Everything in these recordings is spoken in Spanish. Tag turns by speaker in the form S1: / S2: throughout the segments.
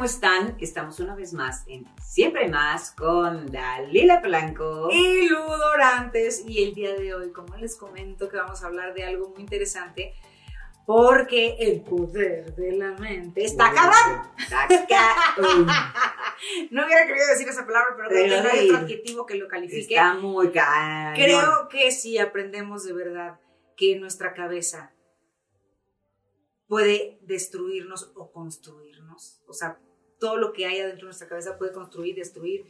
S1: ¿cómo están? Estamos una vez más en Siempre Más con Dalila Blanco
S2: y. Y el día de hoy, como les comento, que vamos a hablar de algo muy interesante. Porque el poder de la mente está cabrón. no hubiera querido decir esa palabra, pero creo que no hay otro adjetivo que lo califique.
S1: Está muy cabrón.
S2: Creo que si aprendemos de verdad que nuestra cabeza puede destruirnos o construirnos. O sea, todo lo que hay adentro de nuestra cabeza puede construir, destruir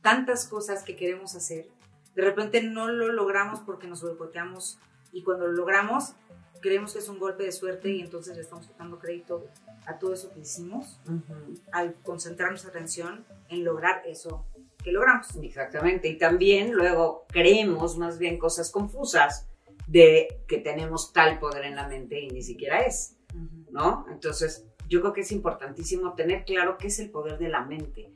S2: tantas cosas que queremos hacer. De repente no lo logramos porque nos boicoteamos y cuando lo logramos creemos que es un golpe de suerte y entonces le estamos dando crédito a todo eso que hicimos al concentrar nuestra atención en lograr eso que logramos.
S1: Exactamente, y también luego creemos más bien cosas confusas de que tenemos tal poder en la mente y ni siquiera es. ¿no? Entonces, yo creo que es importantísimo tener claro qué es el poder de la mente.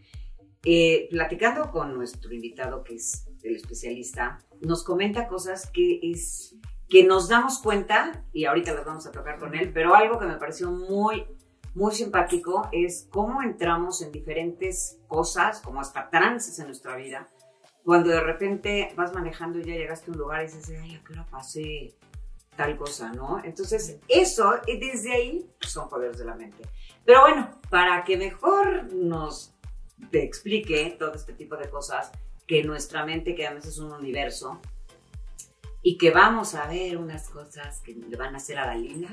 S1: Eh, platicando con nuestro invitado, que es el especialista, nos comenta cosas que es que nos damos cuenta, y ahorita las vamos a tocar con él, pero algo que me pareció muy, muy simpático es cómo entramos en diferentes cosas, como hasta trances en nuestra vida, cuando de repente vas manejando y ya llegaste a un lugar y dices, ay, ¿a qué hora pasé? Tal cosa, ¿no? Entonces, eso, desde ahí, son poderes de la mente. Pero bueno, para que mejor nos te explique todo este tipo de cosas, que nuestra mente, que además es un universo, y que vamos a ver unas cosas que le van a hacer a Dalila.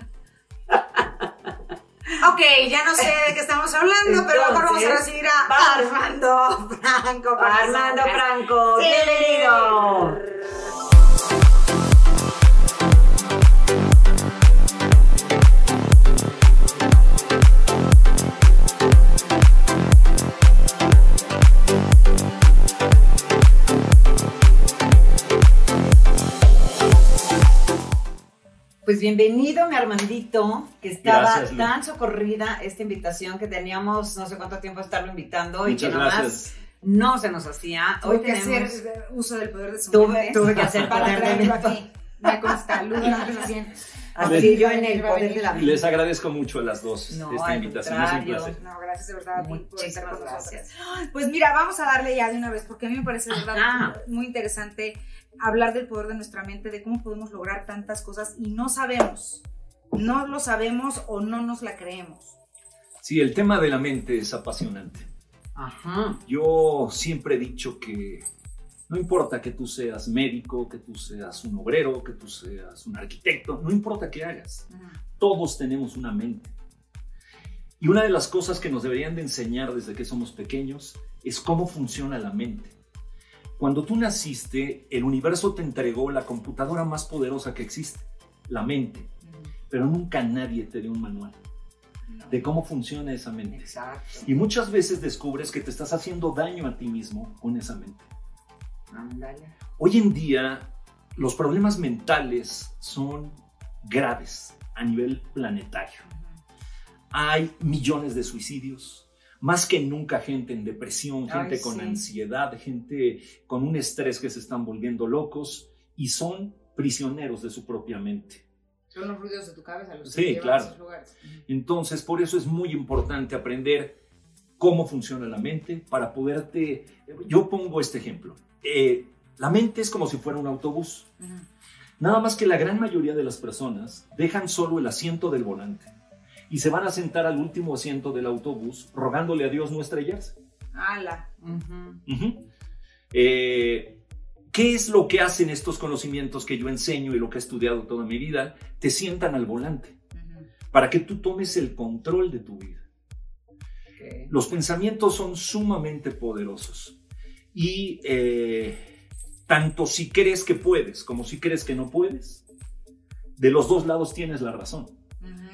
S2: ok, ya no sé de qué estamos hablando, pero ahora vamos a recibir a Armando Franco.
S1: Armando Franco, bienvenido. Pues bienvenido, mi Armandito, que estaba tan socorrida esta invitación que teníamos no sé cuánto tiempo estarlo invitando y que nomás no se nos hacía.
S2: Hoy tuve que hacer uso del poder de su
S1: tuve, Tuve que hacer poder de
S2: aquí. Me consta, Luz,
S1: Así yo en el poder de la mente.
S3: Les agradezco mucho a las dos esta invitación. Es un placer.
S2: No, gracias de verdad por estar con nosotros. Pues mira, vamos a darle ya de una vez, porque a mí me parece de verdad muy interesante hablar del poder de nuestra mente, de cómo podemos lograr tantas cosas y no sabemos, no lo sabemos o no nos la creemos.
S3: Sí, el tema de la mente es apasionante. Ajá. Yo siempre he dicho que no importa que tú seas médico, que tú seas un obrero, que tú seas un arquitecto, no importa qué hagas, todos tenemos una mente. Y una de las cosas que nos deberían de enseñar desde que somos pequeños es cómo funciona la mente. Cuando tú naciste, el universo te entregó la computadora más poderosa que existe, la mente, pero nunca nadie te dio un manual de cómo funciona esa mente.
S1: Exacto.
S3: Y muchas veces descubres que te estás haciendo daño a ti mismo con esa mente. Hoy en día, los problemas mentales son graves a nivel planetario. Hay millones de suicidios, más que nunca gente en depresión, gente con ansiedad, gente con un estrés que se están volviendo locos y son prisioneros de su propia mente.
S2: Son los ruidos de tu cabeza los
S3: sí, claro. esos lugares. Entonces, por eso es muy importante aprender cómo funciona la mente para poderte... Yo pongo este ejemplo. Eh, la mente es como si fuera un autobús. Nada más que la gran mayoría de las personas dejan solo el asiento del volante y se van a sentar al último asiento del autobús rogándole a Dios no estrellarse.
S2: ¡Hala!
S3: Eh, ¿Qué es lo que hacen estos conocimientos que yo enseño y lo que he estudiado toda mi vida? Te sientan al volante para que tú tomes el control de tu vida. Los pensamientos son sumamente poderosos y eh, tanto si crees que puedes como si crees que no puedes, de los dos lados tienes la razón.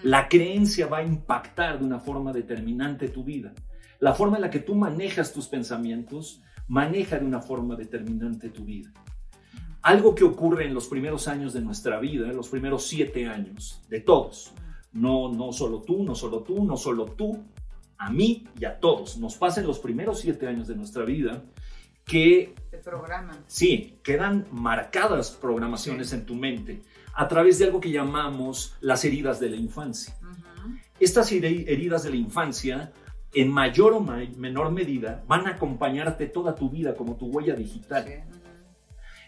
S3: La creencia va a impactar de una forma determinante tu vida. La forma en la que tú manejas tus pensamientos maneja de una forma determinante tu vida. Algo que ocurre en los primeros años de nuestra vida, en los primeros siete años, de todos, no, no solo tú, no solo tú, no solo tú, a mí y a todos, nos pasa en los primeros siete años de nuestra vida que...
S2: Te programan.
S3: Sí, quedan marcadas programaciones en tu mente a través de algo que llamamos las heridas de la infancia. Estas heridas de la infancia en mayor o menor medida, van a acompañarte toda tu vida como tu huella digital.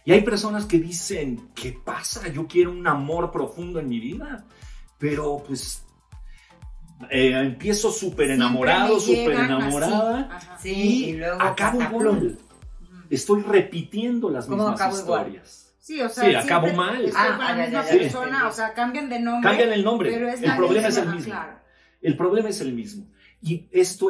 S3: Y hay personas que dicen, ¿qué pasa? Yo quiero un amor profundo en mi vida, pero pues eh, empiezo súper enamorado, súper enamorada y, luego acabo igual. Estoy repitiendo las mismas historias.
S2: Sí, o sea,
S3: acabo mal.
S2: Estoy con la misma persona, o sea, cambian de nombre.
S3: Cambian el nombre. el problema es el mismo. El problema es el mismo. Y esto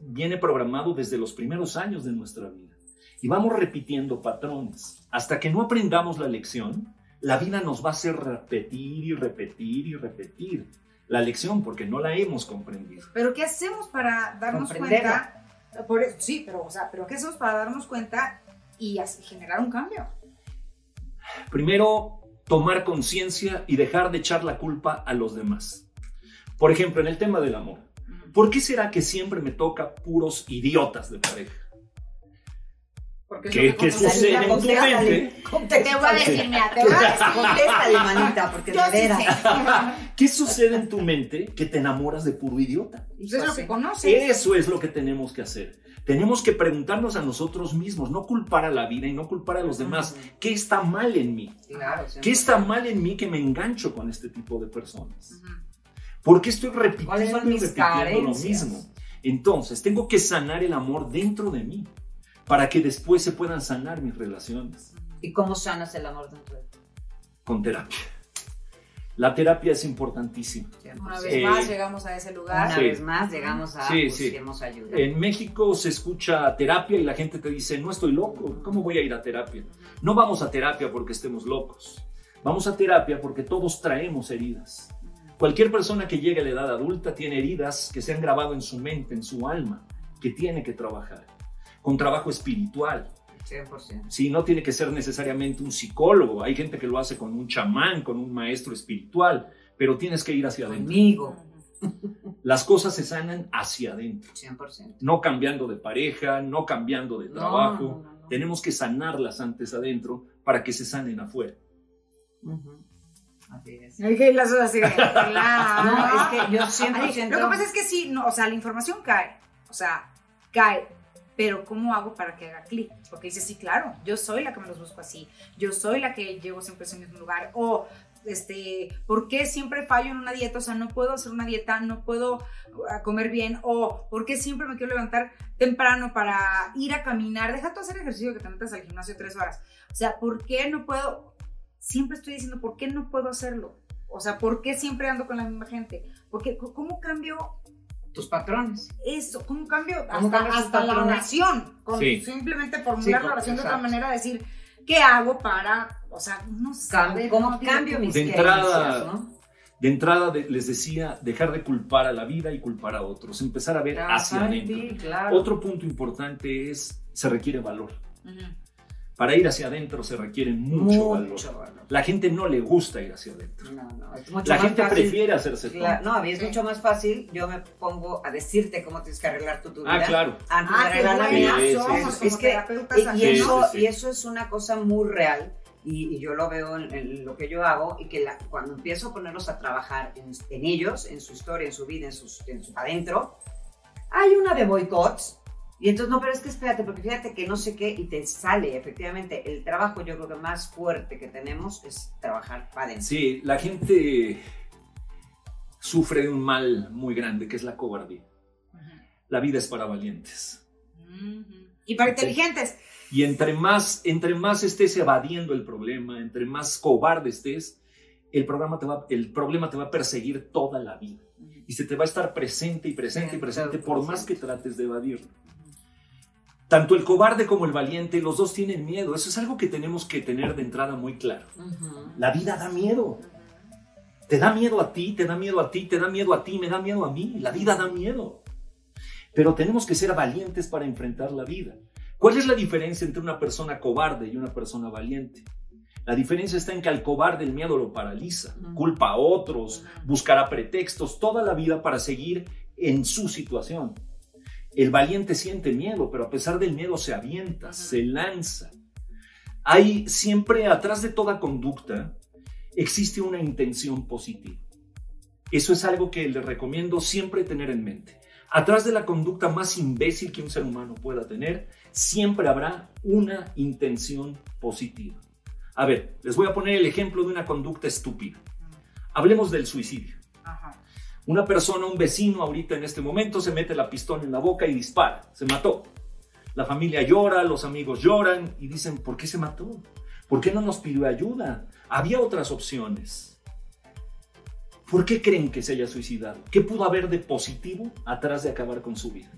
S3: viene programado desde los primeros años de nuestra vida. Y vamos repitiendo patrones. Hasta que no aprendamos la lección, la vida nos va a hacer repetir y repetir y repetir la lección porque no la hemos comprendido.
S2: Pero ¿qué hacemos para darnos cuenta? Por, sí, pero, o sea, pero ¿qué hacemos para darnos cuenta y generar un cambio?
S3: Primero, tomar conciencia y dejar de echar la culpa a los demás. Por ejemplo, en el tema del amor. ¿Por qué será que siempre me toca puros idiotas de pareja?
S1: ¿Qué, ¿qué sucede en tu mente?
S2: Te voy a decir, mira, te voy a decir.
S1: Contéstale, manita, porque de veras.
S3: ¿Qué sucede en tu mente que te enamoras de puro idiota?
S2: Eso es lo que conoces.
S3: Eso es lo que tenemos que hacer. Tenemos que preguntarnos a nosotros mismos, no culpar a la vida y no culpar a los demás. ¿Qué está mal en mí? ¿Qué está mal en mí que me engancho con este tipo de personas? ¿Por qué estoy repitiendo y repitiendo lo mismo? Entonces, tengo que sanar el amor dentro de mí para que después se puedan sanar mis relaciones.
S1: ¿Y cómo sanas el amor dentro de ti?
S3: Con terapia. La terapia es importantísima.
S2: Una vez más llegamos a ese lugar.
S1: Una vez más llegamos a sí, busquemos ayuda.
S3: En México se escucha terapia y la gente te dice, no estoy loco, ¿cómo voy a ir a terapia? No vamos a terapia porque estemos locos. Vamos a terapia porque todos traemos heridas. Cualquier persona que llegue a la edad adulta tiene heridas que se han grabado en su mente, en su alma, que tiene que trabajar con trabajo espiritual.
S1: 100%.
S3: Sí, no tiene que ser necesariamente un psicólogo. Hay gente que lo hace con un chamán, con un maestro espiritual, pero tienes que ir hacia adentro.
S1: Conmigo.
S3: Las cosas se sanan hacia adentro.
S1: 100%.
S3: No cambiando de pareja, no cambiando de trabajo. Tenemos que sanarlas antes adentro para que se sanen afuera.
S2: Así es. las así No,
S1: es que yo siempre
S2: Lo que pasa es que sí, no, o sea, la información cae. O sea, cae pero ¿cómo hago para que haga clic? Porque dice, sí, claro, yo soy la que me los busco así, yo soy la que llego siempre ese mismo lugar, o este, ¿por qué siempre fallo en una dieta? O sea, no puedo hacer una dieta, no puedo uh, comer bien, o ¿por qué siempre me quiero levantar temprano para ir a caminar? Deja tú hacer ejercicio que te metas al gimnasio tres horas. O sea, ¿por qué no puedo? Siempre estoy diciendo, ¿por qué no puedo hacerlo? O sea, ¿por qué siempre ando con la misma gente? Porque, ¿cómo cambio
S1: tus patrones.
S2: Eso, ¿cómo cambio? hasta, la oración. Con Simplemente formular la oración de otra manera, decir, ¿qué hago para, o sea, no sabe,
S1: ¿Cómo cambio mis
S3: de entrada, De entrada les decía, dejar de culpar a la vida y culpar a otros, empezar a ver hacia adentro. Otro punto importante es, se requiere valor. Para ir hacia adentro se requiere mucho, valor. La gente no le gusta ir hacia adentro. No, no, es mucho La gente prefiere hacerse
S1: claro, No, a mí es mucho más fácil. Yo me pongo a decirte cómo tienes que arreglar tu, tu
S3: ah, vida. Ah, claro.
S1: Antes de arreglar la vida. es que, y, eso, y eso es una cosa muy real. Y, yo lo veo en, lo que yo hago y que cuando empiezo a ponerlos a trabajar en, ellos, en su historia, en su vida, en, sus, en su adentro, hay una de boicots y entonces, no, pero es que espérate, porque fíjate que no sé qué, y te sale, efectivamente, el trabajo yo creo que más fuerte que tenemos es trabajar para adentro.
S3: Sí, la gente sufre de un mal muy grande, que es la cobardía. La vida es para valientes.
S2: Y para inteligentes.
S3: Y entre más, entre más estés evadiendo el problema, entre más cobarde estés, el, programa te va, el problema te va a perseguir toda la vida. Y se te va a estar presente y presente y presente por más que trates de evadirlo. Tanto el cobarde como el valiente, los dos tienen miedo. Eso es algo que tenemos que tener de entrada muy claro. La vida da miedo. Te da miedo a ti, te da miedo a ti, te da miedo a ti, me da miedo a mí. La vida da miedo. Pero tenemos que ser valientes para enfrentar la vida. ¿Cuál es la diferencia entre una persona cobarde y una persona valiente? La diferencia está en que al cobarde el miedo lo paraliza, culpa a otros, buscará pretextos toda la vida para seguir en su situación. El valiente siente miedo, pero a pesar del miedo se avienta, se lanza. Hay siempre atrás de toda conducta existe una intención positiva. Eso es algo que les recomiendo siempre tener en mente. Atrás de la conducta más imbécil que un ser humano pueda tener, siempre habrá una intención positiva. A ver, les voy a poner el ejemplo de una conducta estúpida. Hablemos del suicidio. Una persona, un vecino ahorita en este momento se mete la pistola en la boca y dispara. Se mató. La familia llora, los amigos lloran y dicen, ¿por qué se mató? ¿Por qué no nos pidió ayuda? Había otras opciones. ¿Por qué creen que se haya suicidado? ¿Qué pudo haber de positivo atrás de acabar con su vida?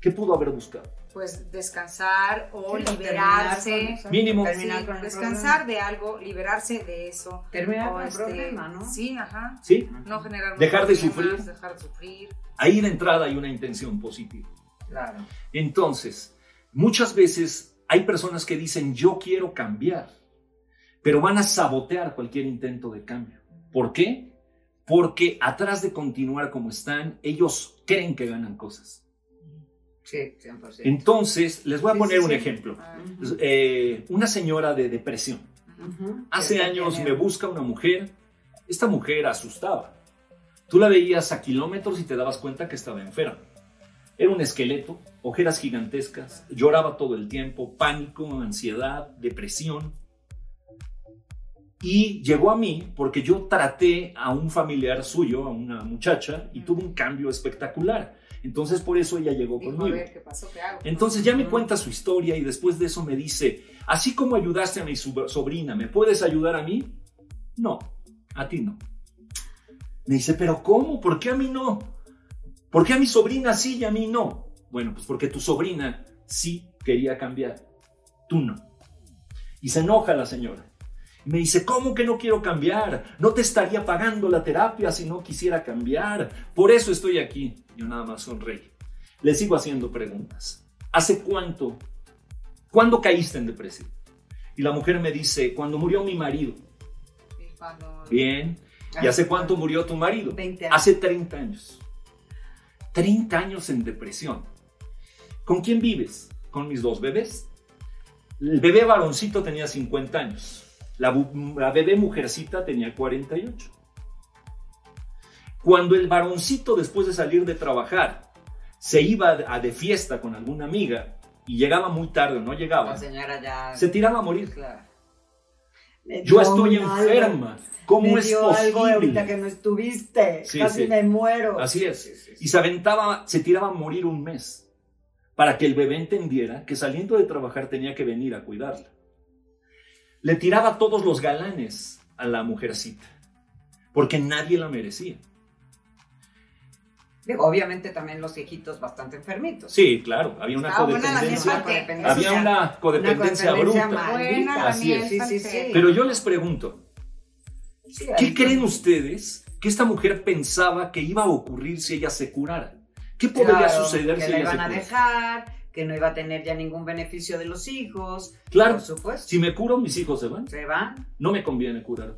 S3: ¿Qué pudo haber buscado?
S2: Pues descansar o liberarse.
S3: Mínimo.
S2: descansar de algo, liberarse de eso.
S1: Terminar con el
S2: este,
S1: problema, ¿no?
S2: Sí, ajá.
S3: ¿Sí?
S2: No generar
S3: Dejar de sufrir.
S2: Dejar de sufrir.
S3: Ahí de entrada hay una intención positiva.
S1: Claro.
S3: Entonces, muchas veces hay personas que dicen, yo quiero cambiar, pero van a sabotear cualquier intento de cambio. ¿Por qué? Porque atrás de continuar como están, ellos creen que ganan cosas.
S1: Sí, 100%.
S3: Entonces, les voy a
S1: Sí,
S3: poner
S1: sí,
S3: un
S1: sí.
S3: ejemplo.
S2: Ah,
S3: Eh, una señora de depresión. Hace años me busca una mujer. Esta mujer asustaba. Tú la veías a kilómetros y te dabas cuenta que estaba enferma. Era un esqueleto, ojeras gigantescas, lloraba todo el tiempo, pánico, ansiedad, depresión. Y llegó a mí porque yo traté a un familiar suyo, a una muchacha, y tuvo un cambio espectacular. Entonces por eso ella llegó
S2: Dijo, a
S3: conmigo.
S2: ver, ¿qué pasó? ¿Qué hago?
S3: Entonces ya me cuenta su historia y después de eso me dice, así como ayudaste a mi sobrina, ¿me puedes ayudar a mí? No, a ti no. Me dice, pero ¿cómo? ¿Por qué a mí no? ¿Por qué a mi sobrina sí y a mí no? Bueno, pues porque tu sobrina sí quería cambiar, tú no. Y se enoja la señora. Me dice, ¿cómo que no quiero cambiar? No te estaría pagando la terapia si no quisiera cambiar. Por eso estoy aquí. Yo nada más sonreí. Le sigo haciendo preguntas. ¿Hace cuánto? ¿Cuándo caíste en depresión? Y la mujer me dice, cuando murió mi marido.
S2: Cuando-
S3: Bien. ¿Y hace cuánto murió tu marido?
S1: 20 años.
S3: Hace 30 años. 30 años en depresión. ¿Con quién vives? Con mis dos bebés. El bebé varoncito tenía 50 años. La, bebé mujercita tenía 48. Cuando el varoncito, después de salir de trabajar, se iba a de fiesta con alguna amiga y llegaba muy tarde o no llegaba,
S1: La señora ya.
S3: se tiraba a morir.
S1: Claro.
S3: Yo estoy
S4: algo,
S3: enferma. ¿Cómo
S4: me
S3: es
S4: dio algo ahorita
S3: posible?
S4: que no estuviste.
S3: Sí,
S4: Casi
S3: sí.
S4: me muero.
S3: Así es. Y se aventaba, se tiraba a morir un mes para que el bebé entendiera que saliendo de trabajar tenía que venir a cuidarla. Le tiraba todos los galanes a la mujercita porque nadie la merecía.
S1: Digo, obviamente también los viejitos bastante enfermitos.
S3: Sí, claro, había una
S2: Estaba buena la
S3: codependencia.
S1: Codependencia.
S3: Había una codependencia
S1: codependencia
S3: bruta.
S1: maldita.
S2: Buena la
S3: Así es.
S1: Sí, sí, sí.
S2: falseta.
S3: Pero yo les pregunto,
S1: Sí,
S3: ¿qué creen ustedes que esta mujer pensaba que iba a ocurrir si ella se curara? ¿Qué podría
S1: Claro,
S3: suceder
S1: que
S3: si
S1: la
S3: ella se
S1: iban a
S3: curara?
S1: dejar, que no iba a tener ya ningún beneficio de los hijos.
S3: Claro,
S1: Por supuesto.
S3: si me curo, mis hijos se van.
S1: Se van.
S3: No me conviene curar.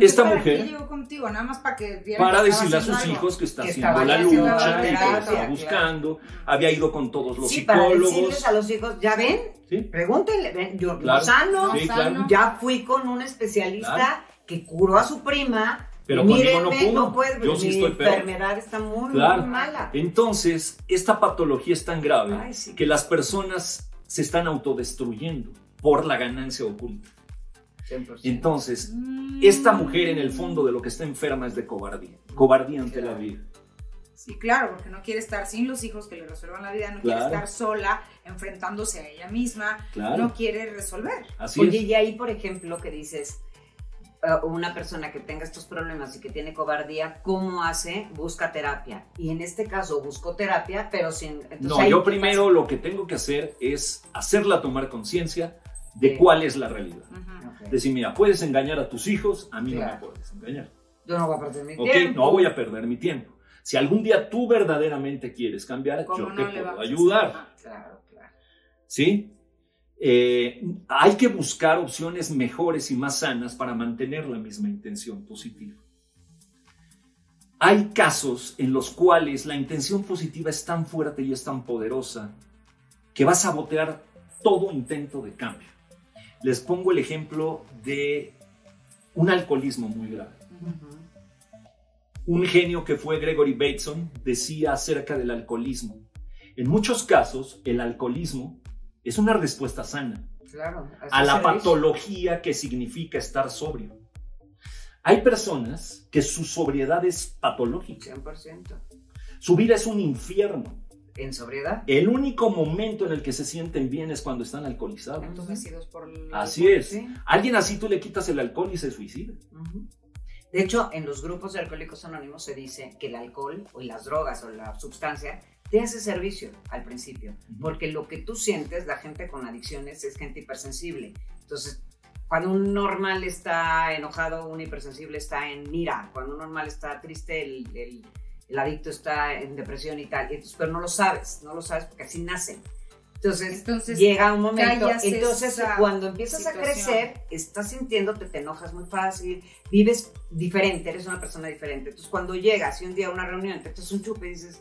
S3: Esta
S2: ¿para
S3: mujer-
S2: qué llegó contigo? Nada más para que
S3: Para
S2: que
S3: decirle a sus
S2: algo.
S3: hijos que está
S1: Que
S3: haciendo la lucha,
S1: la
S3: y que lo
S1: claro.
S3: buscando, había ido con todos los
S1: Sí, para
S3: psicólogos.
S1: decirles a los hijos, ya ven,
S3: ¿sí?
S1: pregúntenle, ven, yo
S3: Claro.
S1: no sano,
S3: Sí, claro.
S1: ya fui con un especialista
S3: Claro.
S1: que curó a su prima.
S3: Pero
S1: y
S3: conmigo no
S1: mírenme,
S3: pudo.
S1: puede,
S3: Yo sí
S1: mi
S3: estoy peor.
S1: enfermedad está muy,
S3: Claro.
S1: muy mala.
S3: Entonces, esta patología es tan grave
S1: Ay, sí.
S3: que las personas se están autodestruyendo por la ganancia oculta.
S1: 100%.
S3: Entonces,
S2: Mm.
S3: esta mujer en el fondo de lo que está enferma es de cobardía. Cobardía ante la vida.
S2: Sí, claro, porque no quiere estar sin los hijos que le resuelvan la vida, no
S3: Claro.
S2: quiere estar sola, enfrentándose a ella misma,
S3: Claro.
S2: no quiere resolver.
S3: Así
S1: Oye,
S3: es.
S1: y ahí, por ejemplo, que dices, eh, una persona que tenga estos problemas y que tiene cobardía, ¿cómo hace? Busca terapia. Y en este caso buscó terapia, pero sin... entonces
S3: No, yo
S1: ¿qué
S3: primero lo que tengo que hacer es hacerla tomar conciencia de
S1: Sí.
S3: cuál es la realidad.
S2: Ujú.
S1: pasa? Ok.
S3: Decir, mira, puedes engañar a tus hijos, a mí no
S1: Claro.
S3: me puedes engañar.
S1: Yo no voy a perder mi
S3: ¿Ok?
S1: tiempo.
S3: No voy a perder mi tiempo. Si algún día tú verdaderamente quieres cambiar,
S2: ¿Cómo
S3: yo
S2: no
S3: te puedo ayudar.
S2: Claro, claro.
S3: ¿Sí? Eh, hay que buscar opciones mejores y más sanas para mantener la misma intención positiva. Hay casos en los cuales la intención positiva es tan fuerte y es tan poderosa que va a sabotear todo intento de cambio. Les pongo el ejemplo de un alcoholismo muy grave. Un genio que fue Gregory Bateson decía acerca del alcoholismo. En muchos casos, el alcoholismo es una respuesta sana
S1: Claro.
S3: a la patología que significa estar sobrio. Hay personas que su sobriedad es patológica.
S1: 100%.
S3: Su vida es un infierno.
S1: En sobriedad.
S3: El único momento en el que se sienten bien es cuando están alcoholizados.
S2: Entumecidos por el
S3: Así
S2: alcohol.
S3: es.
S1: Sí.
S3: Alguien así tú le quitas el alcohol y se suicida.
S1: De hecho, en los grupos de alcohólicos anónimos se dice que el alcohol o las drogas o la sustancia te hace servicio al principio,
S3: Ujú.
S1: porque lo que tú sientes, la gente con adicciones es gente hipersensible. Entonces, cuando un normal está enojado, un hipersensible está en ira, cuando un normal está triste, el, el- el adicto está en depresión y tal, entonces, pero no lo sabes, no lo sabes porque así nacen. Entonces,
S2: Entonces,
S1: llega un momento, entonces cuando empiezas a
S2: situación.
S1: crecer, estás sintiéndote, te enojas muy fácil, vives diferente, eres una persona diferente. Entonces cuando llegas y un día a una reunión te echas un chupe y dices,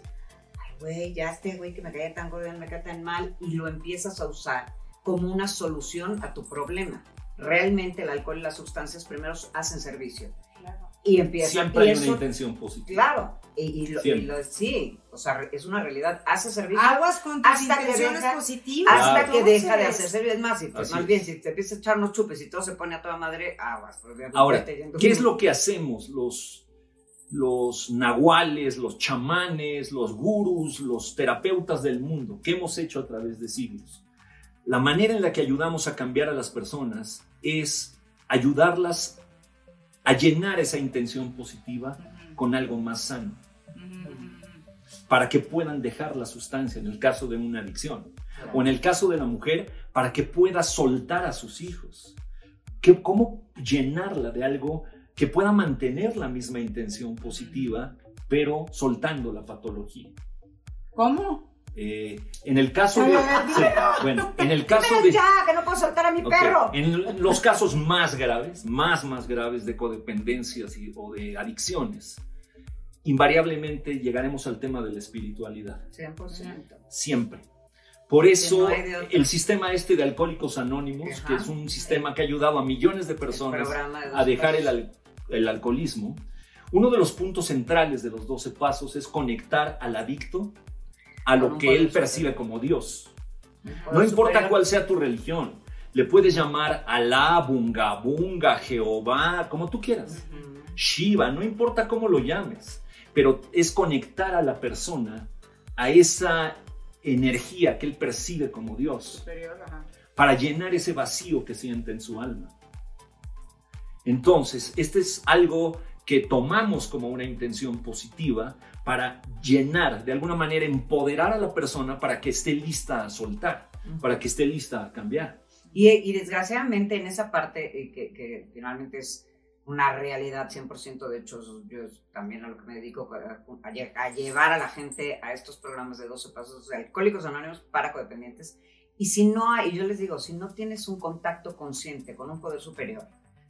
S1: güey, ya este güey que me caía tan gordo, me cae tan mal, y lo empiezas a usar como una solución a tu problema. Realmente el alcohol y las sustancias primero hacen servicio
S2: Claro.
S1: y empieza
S3: Siempre
S1: y
S3: hay una
S1: eso-
S3: intención positiva.
S1: Claro, y, y lo, y lo- sí, o sea, es una realidad, hace servicio
S2: Aguas con tus
S1: Hasta que
S2: intenciones
S1: deja-
S2: positivas.
S1: hasta
S3: Claro.
S1: que deja de hacer servicio. Es más, te-
S3: Así
S1: más
S3: es.
S1: bien, si te empiezas a echar unos chupes y todo se pone a toda madre, aguas. pues,
S3: Ahora. ¿qué es lo que hacemos los, los nahuales, los chamanes, los gurús, los terapeutas del mundo? ¿Qué hemos hecho a través de siglos? La manera en la que ayudamos a cambiar a las personas es ayudarlas a llenar esa intención positiva con algo más sano, para que puedan dejar la sustancia en el caso de una adicción. O en el caso de la mujer, para que pueda soltar a sus hijos. ¿Qué- ¿Cómo llenarla de algo que pueda mantener la misma intención positiva, pero soltando la patología?
S2: ¿Cómo?
S3: Eh, en el caso de... sí, bueno, en el caso de...
S1: ya, que no puedo soltar a mi perro.
S3: En los casos más graves, más, más graves de codependencias y- o de adicciones, invariablemente llegaremos al tema de la espiritualidad.
S1: 100%.
S3: Siempre. Por eso,
S1: no
S3: el sistema este de Alcohólicos Anónimos,
S1: Ajá.
S3: que es un sistema que ha ayudado a millones de personas
S1: de
S3: a dejar el,
S1: dos
S3: al- el alcoholismo, uno de los puntos centrales de los 12 pasos es conectar al adicto a lo que él percibe como Dios. No importa cuál sea tu religión, le puedes llamar Alá, Bunga, Bunga, Jehová, como tú quieras. Shiva, no importa cómo lo llames, pero es conectar a la persona a esa energía que él percibe como Dios para llenar ese vacío que siente en su alma. Entonces, este es algo que tomamos como una intención positiva para llenar, de alguna manera, empoderar a la persona para que esté lista a soltar, para que esté lista a cambiar.
S1: Y, y desgraciadamente en esa parte eh, que, que finalmente es una realidad 100%, de hecho yo también a lo que me dedico, a, a lle- a llevar a la gente a estos programas de 12 pasos de alcohólicos anónimos para codependientes. Y si no hay, yo les digo, si no tienes un contacto consciente con un poder superior,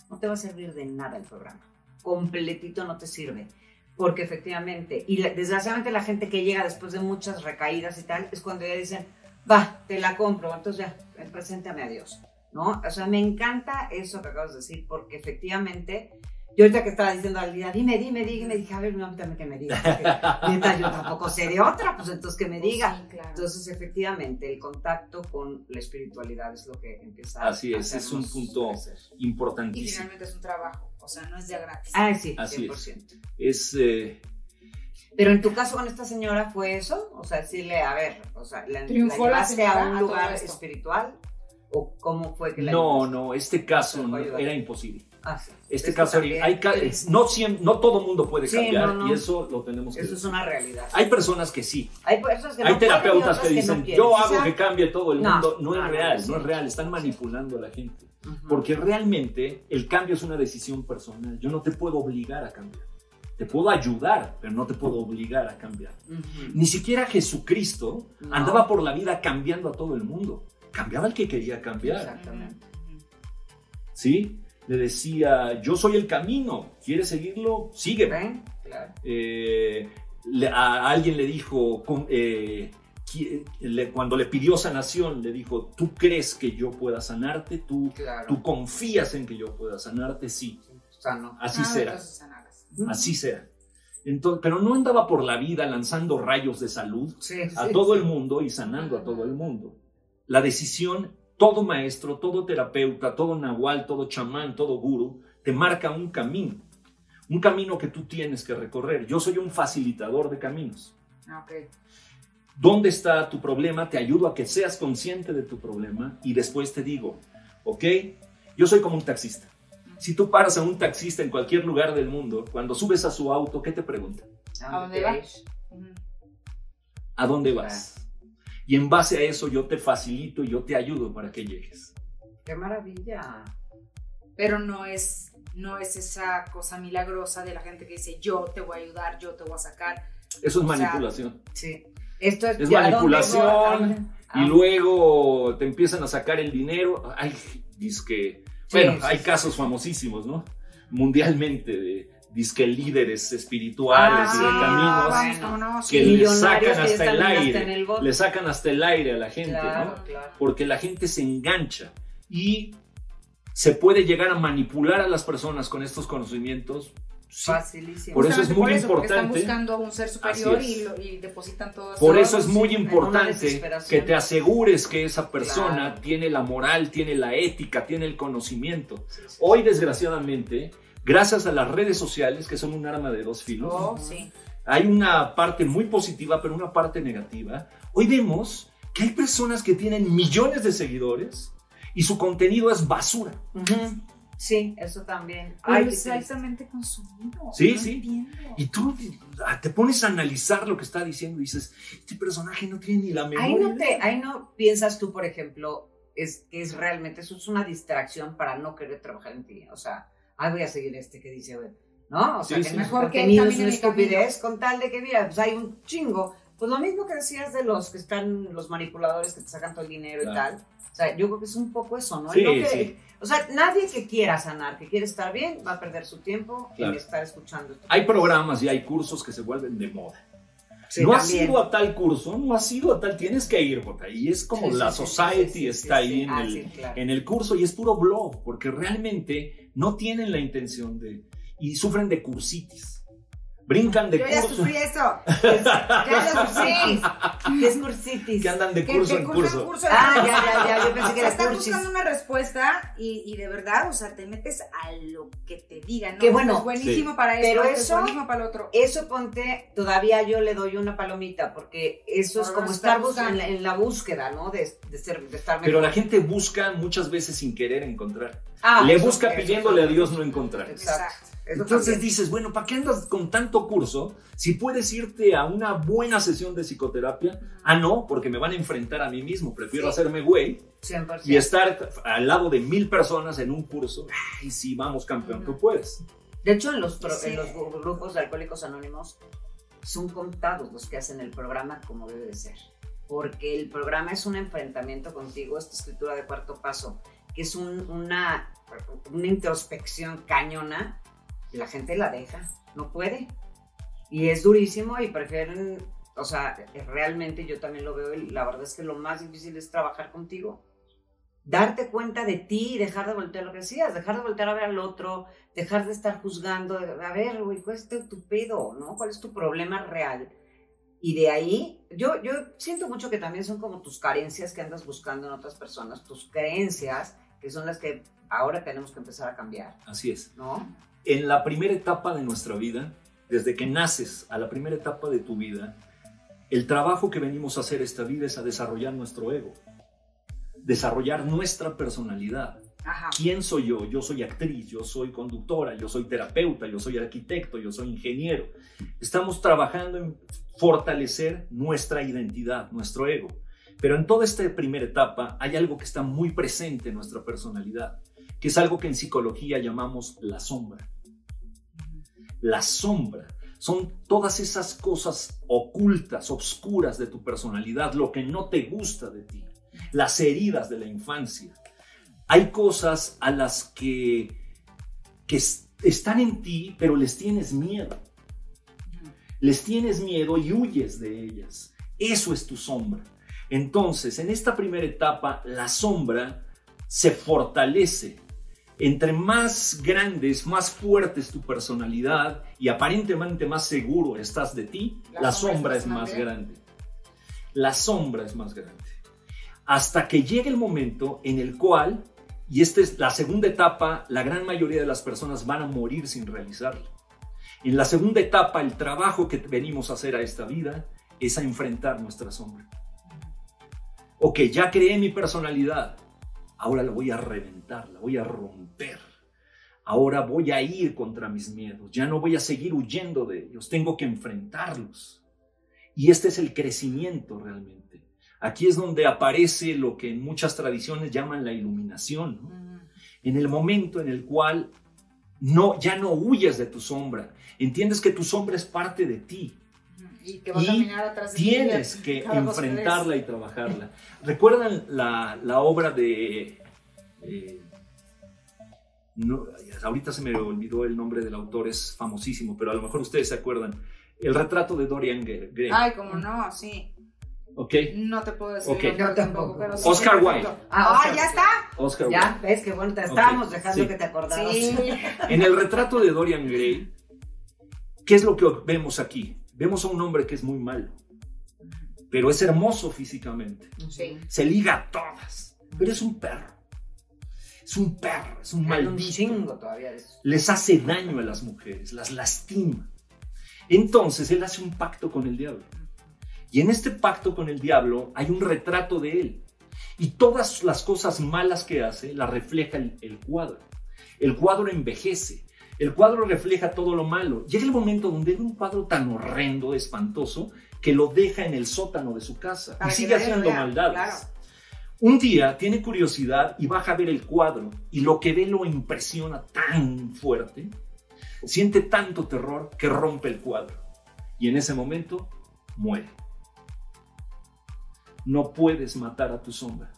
S1: no te va a servir de nada el programa. Completito no te sirve. Porque efectivamente, y desgraciadamente la gente que llega después de muchas recaídas y tal, es cuando ya dicen, va, te la compro, entonces ya, eh, preséntame a Dios, ¿no? O sea, me encanta eso que acabas de decir, porque efectivamente, yo ahorita que estaba diciendo al día, dime, dime, dime, dije, a ver, no, también que me diga, porque, neta, yo tampoco sé de otra, pues entonces que me diga.
S2: Sí, claro.
S1: Entonces, efectivamente, el contacto con la espiritualidad es lo que empieza
S3: Así
S1: a
S3: es, es un punto
S1: crecer.
S2: y
S3: Importantísimo.
S2: finalmente es un trabajo, o sea, no es ya gratis.
S1: Ah, sí,
S3: Así
S1: 100%.
S3: Es, eh,
S1: Pero en tu caso con esta señora fue eso, o sea, decirle, a ver, o sea, ¿la,
S2: Triunfó la
S1: llevaste a un lugar espiritual? ¿O cómo fue que la
S3: no,
S1: llevaste?
S3: no, este caso no- era imposible.
S1: Ah.
S3: Este
S1: Es
S3: caso,
S1: también
S3: hay, ca-
S1: es-
S3: no, no todo mundo puede
S1: Sí,
S3: cambiar
S1: no, no.
S3: y eso lo tenemos que
S1: Eso es
S3: decir.
S1: una realidad.
S3: Hay personas que sí,
S1: Hay personas que
S3: hay terapeutas que dicen, yo
S1: ¿Sí
S3: hago que cambie todo el mundo. No, es real,
S1: no,
S3: es real, están manipulando a la gente. Porque realmente el cambio es una decisión personal. Yo no te puedo obligar a cambiar. Te puedo ayudar, pero no te puedo obligar a cambiar. Ni siquiera Jesucristo andaba por la vida cambiando a todo el mundo. Cambiaba al que quería cambiar.
S1: Exactamente.
S3: ¿Sí? Le decía, yo soy el camino. ¿Quieres seguirlo? Sígueme.
S1: Claro.
S3: Eh, le- a alguien le dijo, con- eh, le- cuando le pidió sanación, le dijo, ¿tú crees que yo pueda sanarte? ¿Tú,
S1: Claro.
S3: ¿Tú confías en que yo pueda sanarte? Sí,
S1: Sano.
S3: así
S2: Ah,
S3: será. Así será. Entonces, pero no andaba por la vida lanzando rayos de salud
S1: Sí,
S3: a
S1: sí,
S3: todo
S1: sí.
S3: el mundo y sanando a todo el mundo. La decisión, todo maestro, todo terapeuta, todo nahual, todo chamán, todo guru, te marca un camino. Un camino que tú tienes que recorrer. Yo soy un facilitador de caminos.
S2: Ah, ok.
S3: ¿Dónde está tu problema? Te ayudo a que seas consciente de tu problema y después te digo, ¿ok? Yo soy como un taxista. Si tú paras a un taxista en cualquier lugar del mundo, cuando subes a su auto, ¿qué te pregunta?
S2: ¿A dónde
S1: vas?
S3: ¿A dónde vas? Y en base a eso yo te facilito y yo te ayudo para que llegues.
S1: Qué maravilla.
S2: Pero no es, no es esa cosa milagrosa de la gente que dice yo te voy a ayudar, yo te voy a sacar.
S3: Eso es
S2: O sea,
S3: manipulación.
S1: Sí. Esto es,
S3: Es
S1: ¿ya dónde
S3: manipulación, y
S1: Ah,
S3: luego te empiezan a sacar el dinero. Ay, que
S1: Sí,
S3: bueno,
S1: sí,
S3: hay
S1: sí.
S3: casos famosísimos, ¿no? Mundialmente de disque líderes espirituales y de
S1: Ah,
S3: caminos
S2: vamos, no,
S3: que
S2: sí.
S3: le
S1: Millonarios
S3: sacan
S1: que
S3: hasta el
S1: hasta
S3: aire,
S1: en el
S3: le sacan hasta el aire a la gente,
S1: Claro,
S3: ¿no?
S1: claro.
S3: Porque la gente se engancha y se puede llegar a manipular a las personas con estos conocimientos. Sí.
S1: Facilísimo.
S3: Por eso es muy
S2: por eso,
S3: importante.
S2: Están buscando un ser superior y, lo- y depositan todo
S3: Por eso es muy importante que te asegures que esa persona
S1: Claro.
S3: tiene la moral, tiene la ética, tiene el conocimiento.
S1: Sí, sí.
S3: Hoy, desgraciadamente, gracias a las redes sociales, que son un arma de dos filos,
S2: Oh, sí.
S3: hay una parte muy positiva, pero una parte negativa. Hoy vemos que hay personas que tienen millones de seguidores y su contenido es basura.
S1: Ujú. Sí, eso también. Ay,
S2: es altamente consumido.
S3: Sí,
S2: no
S3: sí.
S2: entiendo.
S3: Y tú ah, te pones a analizar lo que está diciendo y dices, este personaje no tiene ni la memoria.
S1: Ahí no, te, ahí no piensas tú, por ejemplo, es que es realmente, eso es una distracción para no querer trabajar en ti. O sea, ay, voy a seguir este que dice, güey. ¿no? O sea,
S3: Sí,
S1: que
S3: sí.
S2: Mejor que
S1: contenido, es una estupidez con tal de que, mira, pues hay un chingo. Pues lo mismo que decías de los que están, los manipuladores que te sacan todo el dinero y
S3: Claro.
S1: tal. O sea, yo creo que es un poco eso, ¿no?
S3: Sí,
S1: no que-
S3: sí.
S1: O sea, nadie que quiera sanar, que quiere estar bien, va a perder su tiempo
S3: Claro.
S1: en estar escuchando esto.
S3: Hay programas y hay cursos que se vuelven de moda.
S1: Sí,
S3: no has
S1: también.
S3: ido a tal curso, no has ido a tal, tienes que ir, porque ahí es como
S1: Sí,
S3: la
S1: sí,
S3: society
S1: sí, sí,
S3: está
S1: sí,
S3: ahí
S1: sí.
S3: en,
S1: Ah,
S3: el,
S1: sí, claro.
S3: en el curso y es puro blog, porque realmente no tienen la intención de... y sufren de cursitis. Brincan de
S2: Yo ya
S3: curso,
S2: sufrí eso.
S1: Ya lo cursitis. ¿Qué es cursitis?
S3: que andan de
S2: Que-
S3: curso
S2: que
S3: en
S2: curso
S3: curso.
S2: curso.
S1: Ah, ya, ya, ya, yo pensé que era
S2: Estás
S1: cursis.
S2: buscando una respuesta y, y de verdad, o sea, te metes a lo que te digan. ¿no?
S1: Que bueno,
S2: es buenísimo para esto,
S1: pero
S2: es
S1: eso-
S2: buenísimo para lo otro.
S1: Eso ponte, todavía yo le doy una palomita, porque eso es como estar
S2: estar
S1: bus- en,
S2: buscando.
S1: la, en la búsqueda, ¿no? De, de, ser, de estar
S3: Pero
S1: mejor.
S3: la gente busca muchas veces sin querer encontrar.
S1: Ah,
S3: Le
S1: eso-
S3: busca
S1: eso-
S3: pidiéndole a Dios no encontrar.
S1: Exacto. Eso
S3: Entonces
S1: también.
S3: dices, bueno, ¿para qué andas con tanto curso si puedes irte a una buena sesión de psicoterapia? Ah, no, porque me van a enfrentar a mí mismo. Prefiero
S1: Sí.
S3: hacerme güey
S1: 100%.
S3: y estar al lado de mil personas en un curso. Ay, sí, vamos, campeón, tú puedes.
S1: De hecho, en los, pro-
S2: Sí.
S1: en los gru- grupos de Alcohólicos Anónimos son contados los que hacen el programa como debe de ser. Porque el programa es un enfrentamiento contigo, esta escritura de cuarto paso, que es un- una, una introspección cañona, y la gente la deja, no puede. Y es durísimo y prefieren, o sea, realmente yo también lo veo y la verdad es que lo más difícil es trabajar contigo. Darte cuenta de ti y dejar de voltear lo que decías, dejar de voltear a ver al otro, dejar de estar juzgando, a ver, güey, ¿cuál es tu pedo, no? ¿Cuál es tu problema real? Y de ahí, yo, yo siento mucho que también son como tus carencias que andas buscando en otras personas, tus creencias, que son las que ahora tenemos que empezar a cambiar,
S3: Así es.
S1: ¿no?
S3: En la primera etapa de nuestra vida, desde que naces a la primera etapa de tu vida, el trabajo que venimos a hacer esta vida es a desarrollar nuestro ego, desarrollar nuestra personalidad.
S2: Ajá.
S3: ¿Quién soy yo? Yo soy actriz, yo soy conductora, yo soy terapeuta, yo soy arquitecto, yo soy ingeniero. Estamos trabajando en fortalecer nuestra identidad, nuestro ego. Pero en toda esta primera etapa hay algo que está muy presente en nuestra personalidad, que es algo que en psicología llamamos la sombra. La sombra son todas esas cosas ocultas, obscuras de tu personalidad, lo que no te gusta de ti, las heridas de la infancia. Hay cosas a las que, que es- están en ti, pero les tienes miedo. Les tienes miedo y huyes de ellas. Eso es tu sombra. Entonces, en esta primera etapa, la sombra se fortalece Entre más grandes, más fuerte es tu personalidad y aparentemente más seguro estás de ti, la,
S2: La
S3: sombra,
S2: sombra
S3: es
S2: más grande.
S3: La sombra es más grande. Hasta que llegue el momento en el cual, y esta es la segunda etapa, la gran mayoría de las personas van a morir sin realizarla. En la segunda etapa, el trabajo que venimos a hacer a esta vida es a enfrentar nuestra sombra. Ok, ya creé mi personalidad, ahora la voy a reventar, la voy a romper. Ahora voy a ir contra mis miedos, ya no voy a seguir huyendo de ellos, tengo que enfrentarlos. Y este es el crecimiento realmente. Aquí es donde aparece lo que en muchas tradiciones llaman la iluminación. ¿no?
S2: Ujú.
S3: en el momento en el cual no, ya no huyes de tu sombra, entiendes que tu sombra es parte de ti,
S2: Y que va a caminar atrás de
S3: tienes que enfrentarla y trabajarla. ¿Recuerdan la, la obra de... eh, no, ahorita se me olvidó el nombre del autor, es famosísimo, pero a lo mejor ustedes se acuerdan. El retrato de Dorian Gray.
S2: Ay, como no, sí.
S3: ¿Ok?
S2: No te puedo decir
S3: Ok.
S2: el nombre
S1: Yo tampoco.
S2: pero sí,
S3: Oscar. Wilde.
S1: Ah,
S2: Ah,
S1: Oscar
S2: ya está.
S3: Oscar
S1: Ya,
S3: Wilde.
S1: ves qué bueno, te estábamos dejando
S3: sí.
S1: que te acordaras.
S2: Sí.
S3: En el retrato de Dorian Gray, ¿qué es lo que vemos aquí? Vemos a un hombre que es muy malo, pero es hermoso físicamente.
S2: Sí.
S3: Se liga a todas, pero es un perro. Es un perro, es un
S1: un
S3: maldito.
S1: chingo todavía de eso.
S3: Les hace daño a las mujeres, las lastima. Entonces él hace un pacto con el diablo. Y en este pacto con el diablo hay un retrato de él. Y todas las cosas malas que hace las refleja el, el cuadro. El cuadro envejece. El cuadro refleja todo lo malo. Llega el momento donde ve un cuadro tan horrendo, espantoso, que lo deja en el sótano de su casa
S2: Para
S3: y sigue haciendo maldades.
S2: claro.
S3: Un día tiene curiosidad y baja a ver el cuadro y lo que ve lo impresiona tan fuerte, siente tanto terror que rompe el cuadro y en ese momento muere. No puedes matar a tu sombra.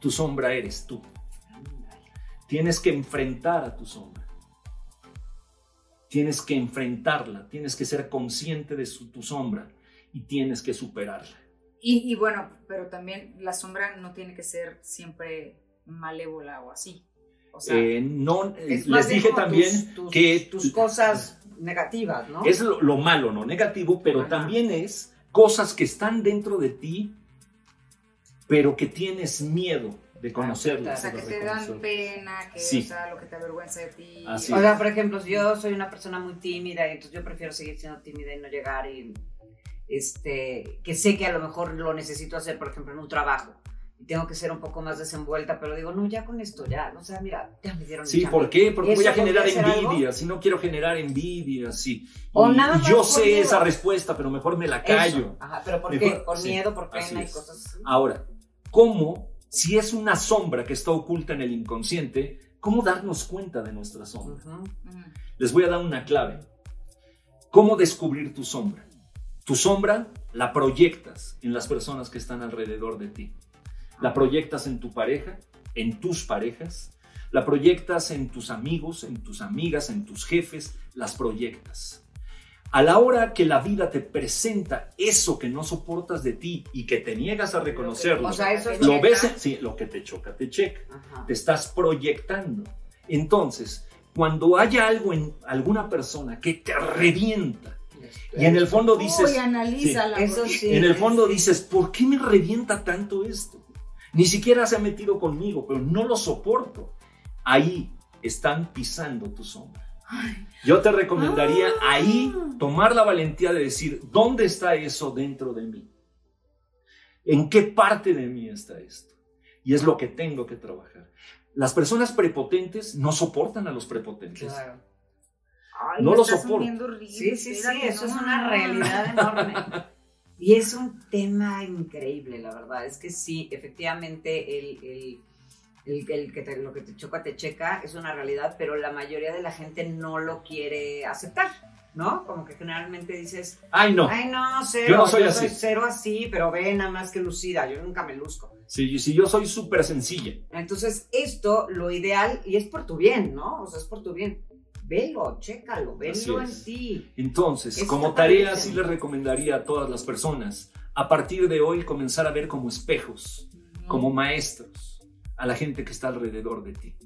S3: Tu sombra eres tú. Tienes que enfrentar a tu sombra. Tienes que enfrentarla, tienes que ser consciente de su- tu sombra y tienes que superarla.
S2: Y, y bueno, pero también la sombra no tiene que ser siempre malévola o así. O sea,
S3: Eh, no, eh,
S1: Es
S3: les dije también
S1: tus- tus-
S3: que
S1: tus cosas negativas, ¿no?
S3: es lo, lo malo, no negativo, pero
S1: Ajá.
S3: también es cosas que están dentro de ti, pero que tienes miedo de conocerlas.
S2: o sea, que te dan pena, que
S3: Sí.
S2: o sea, lo que te avergüenza de ti.
S3: Así
S1: O sea, por ejemplo, si yo soy una persona muy tímida y entonces yo prefiero seguir siendo tímida y no llegar y este que sé que a lo mejor lo necesito hacer, por ejemplo, en un trabajo y tengo que ser un poco más desenvuelta, pero digo, no, ya con esto ya, o sea, mira, ya me dieron
S3: Sí. ¿por qué? Porque voy a
S1: ¿Eso
S3: generar
S1: algo?
S3: envidia, si no quiero generar envidia, sí.
S1: O
S3: Y-
S1: nada más
S3: yo sé
S1: miedo.
S3: esa respuesta, pero mejor me la
S1: Eso.
S3: callo.
S1: Ajá, pero ¿por
S3: Mejor-
S1: qué? Por
S3: sí,
S1: miedo, por pena y
S3: es.
S1: cosas así.
S3: Ahora, ¿cómo, si es una sombra que está oculta en el inconsciente, cómo darnos cuenta de nuestra sombra? Les voy a dar una clave. ¿Cómo descubrir tu sombra? Tu sombra la proyectas en las personas que están alrededor de ti. La proyectas en tu pareja, en tus parejas, la proyectas en tus amigos, en tus amigas, en tus jefes, las proyectas. A la hora que la vida te presenta eso que no soportas de ti y que te niegas a reconocerlo,
S1: O sea, eso es
S3: lo
S2: checa.
S3: ves, sí, lo que te choca, te checa
S1: Ajá.
S3: te estás proyectando. Entonces, cuando haya algo en alguna persona que te revienta y en el fondo dices,
S2: Uy, analízala.
S1: Eso
S2: porque-
S1: sí.
S3: en el fondo dices, ¿por qué me revienta tanto esto? Ni siquiera se ha metido conmigo, pero no lo soporto. Ahí están pisando tu sombra. Yo te recomendaría
S1: Ah.
S3: ahí tomar la valentía de decir, ¿dónde está eso dentro de mí? ¿En qué parte de mí está esto? Y es lo que tengo que trabajar. Las personas prepotentes no soportan a los prepotentes.
S1: Claro.
S2: Ay,
S3: No lo
S2: horrible,
S1: Sí, sí, sí, eso
S2: no,
S1: es una
S2: no.
S1: realidad enorme. Y es un tema increíble, la verdad. Es que sí, efectivamente, el, el, el- el que te- lo que te choca, te checa, es una realidad, pero la mayoría de la gente no lo quiere aceptar, ¿no? Como que generalmente dices,
S3: Ay, no.
S1: ay, no, cero,
S3: Yo no soy así.
S1: cero así, pero ve nada más que lucida, yo nunca me luzco.
S3: Si, si yo soy súper sencilla.
S1: Entonces, esto, lo ideal, y es por tu bien, ¿no? O sea, es por tu bien. Velo, chécalo, velo en ti.
S3: Entonces,
S1: Eso
S3: como tarea sí les recomendaría a todas las personas, a partir de hoy comenzar a ver como espejos, como maestros, a la gente que está alrededor de ti.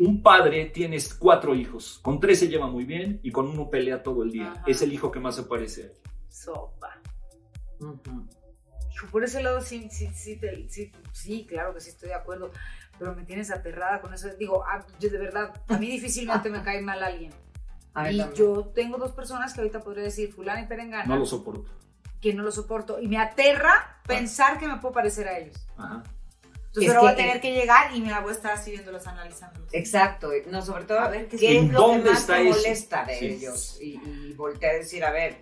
S3: Un padre tiene cuatro hijos, con tres se lleva muy bien y con uno pelea todo el día. Es el hijo que más se parece a él.
S2: Sopa. Por ese lado sí, sí, sí, sí, claro que sí estoy de acuerdo, pero me tienes aterrada con eso. Digo, ah, yo de verdad, a mí difícilmente me cae mal alguien. y yo tengo dos personas que ahorita podría decir, fulana y perengana.
S3: No lo soporto.
S2: Que no lo soporto. Y me aterra pensar que me puedo parecer a ellos. Ajá. Entonces ahora voy a tener que llegar y me la voy a estar así viéndolos analizando.
S1: Exacto, no, sobre todo a ver qué, es lo que más te molesta de ellos y, y voltear a decir, a ver.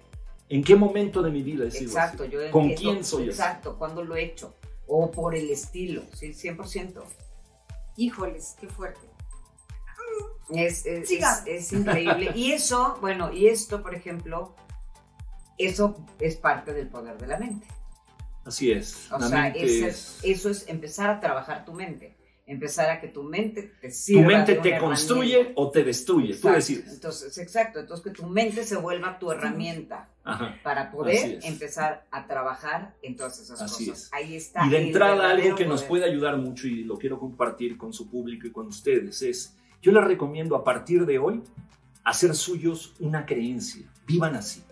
S3: ¿En qué momento de mi vida
S1: he sido Exacto,
S3: yo ¿Con quién soy
S1: Exacto, ¿cuándo lo he hecho? O por el estilo, sí, 100%.
S2: Híjoles, qué fuerte.
S1: Es, es, es, increíble. y eso, bueno, y esto, por ejemplo, eso es parte del poder de la mente.
S3: Así es.
S1: O sea, eso es empezar a trabajar tu mente. Empezar a que tu mente te sirva.
S3: Tu mente te construye o te destruye, tú decides.
S1: Entonces, exacto. Entonces, que tu mente se vuelva tu herramienta para poder empezar a trabajar en todas esas
S3: Así
S1: cosas.
S3: Es.
S1: Ahí está.
S3: Y de entrada, algo que nos puede ayudar mucho y lo quiero compartir con su público y con ustedes es: yo les recomiendo a partir de hoy hacer suyos una creencia. Vivan así.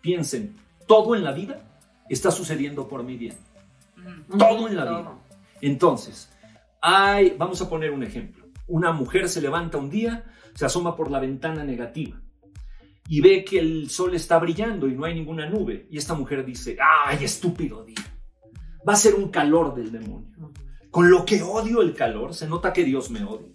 S3: Piensen, todo en la vida está sucediendo por mi bien. Todo en la vida. Entonces, hay, vamos a poner un ejemplo. Una mujer se levanta un día, se asoma por la ventana negativa y ve que el sol está brillando y no hay ninguna nube. Y esta mujer dice, ay, estúpido día. Va a ser un calor del demonio. Con lo que odio el calor, se nota que Dios me odia.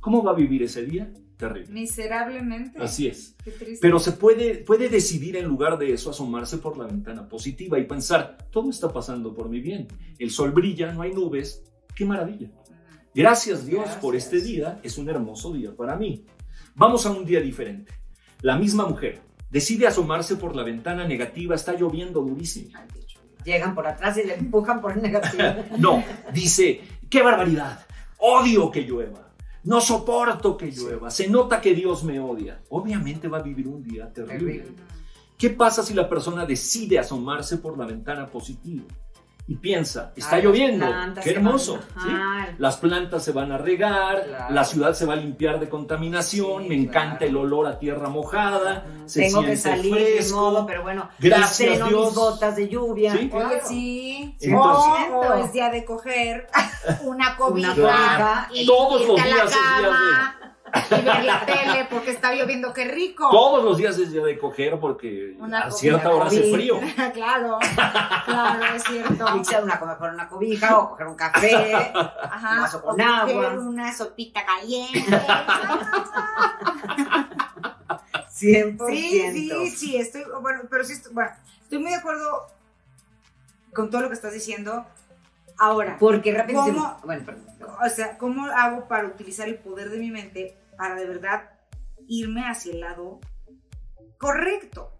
S3: ¿Cómo va a vivir ese día? Terrible.
S2: Miserablemente.
S3: Así es. Pero se puede, puede decidir en lugar de eso asomarse por la ventana positiva y pensar, todo está pasando por mi bien. El sol brilla, no hay nubes. ¡Qué maravilla! Gracias Dios por este día. Es un hermoso día para mí. Vamos a un día diferente. La misma mujer decide asomarse por la ventana negativa. Está lloviendo durísimo.
S1: Llegan por atrás y le empujan por negativa.
S3: no, dice, ¡qué barbaridad! Odio que llueva. No soporto que llueva. Se nota que Dios me odia. Obviamente va a vivir un día terrible. ¿Qué pasa si la persona decide asomarse por la ventana positiva? Y piensa, está lloviendo, qué hermoso. Las plantas se van a regar, la ciudad se va a limpiar de contaminación, me encanta el olor a tierra mojada, se Tengo que salir fresco. modo,
S1: pero bueno, gracias Dios. mis botas de lluvia.
S2: Sí, sí. o, es día de coger una cobija, y
S3: todos los días es día
S2: de y ver la tele porque está lloviendo, qué rico.
S3: Todos los días es día de coger porque a cierta hora hace frío.
S2: claro, claro, es cierto.
S1: Echar una coger una cobija o coger un café, Ajá, un vaso con agua.
S2: una sopita caliente.
S1: 100%.
S2: Sí, sí, sí, estoy, bueno, pero sí, estoy, bueno, estoy muy de acuerdo con todo lo que estás diciendo. Ahora,
S1: porque rapidísimo. bueno, perdón,
S2: O sea, ¿cómo hago para utilizar el poder de mi mente para de verdad irme hacia el lado correcto?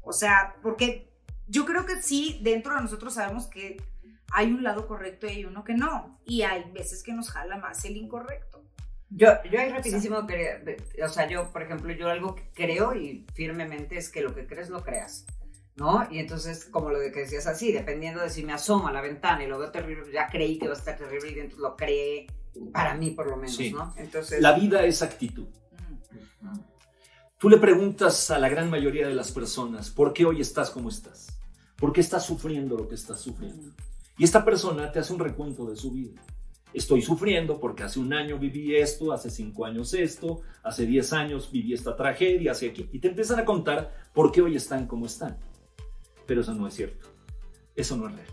S2: O sea, porque yo creo que sí, dentro de nosotros sabemos que hay un lado correcto y hay uno que no. Y hay veces que nos jala más el incorrecto.
S1: Yo, yo hay rapidísimo, o sea, yo, por ejemplo, yo algo que creo y firmemente es que lo que crees lo creas. ¿no? Y entonces, como lo de que decías así, dependiendo de si me asomo a la ventana y lo veo terrible, ya creí que va a estar terrible y entonces lo creé para mí por lo menos, ¿no?
S3: Entonces... La vida es actitud. Tú le preguntas a la gran mayoría de las personas, ¿por qué hoy estás como estás? ¿Por qué estás sufriendo lo que estás sufriendo? Y esta persona te hace un recuento de su vida. Estoy sufriendo porque hace un año viví esto, hace cinco años esto, hace diez años viví esta tragedia, hace aquí. Y te empiezan a contar por qué hoy están como están pero eso no es cierto. Eso no es real.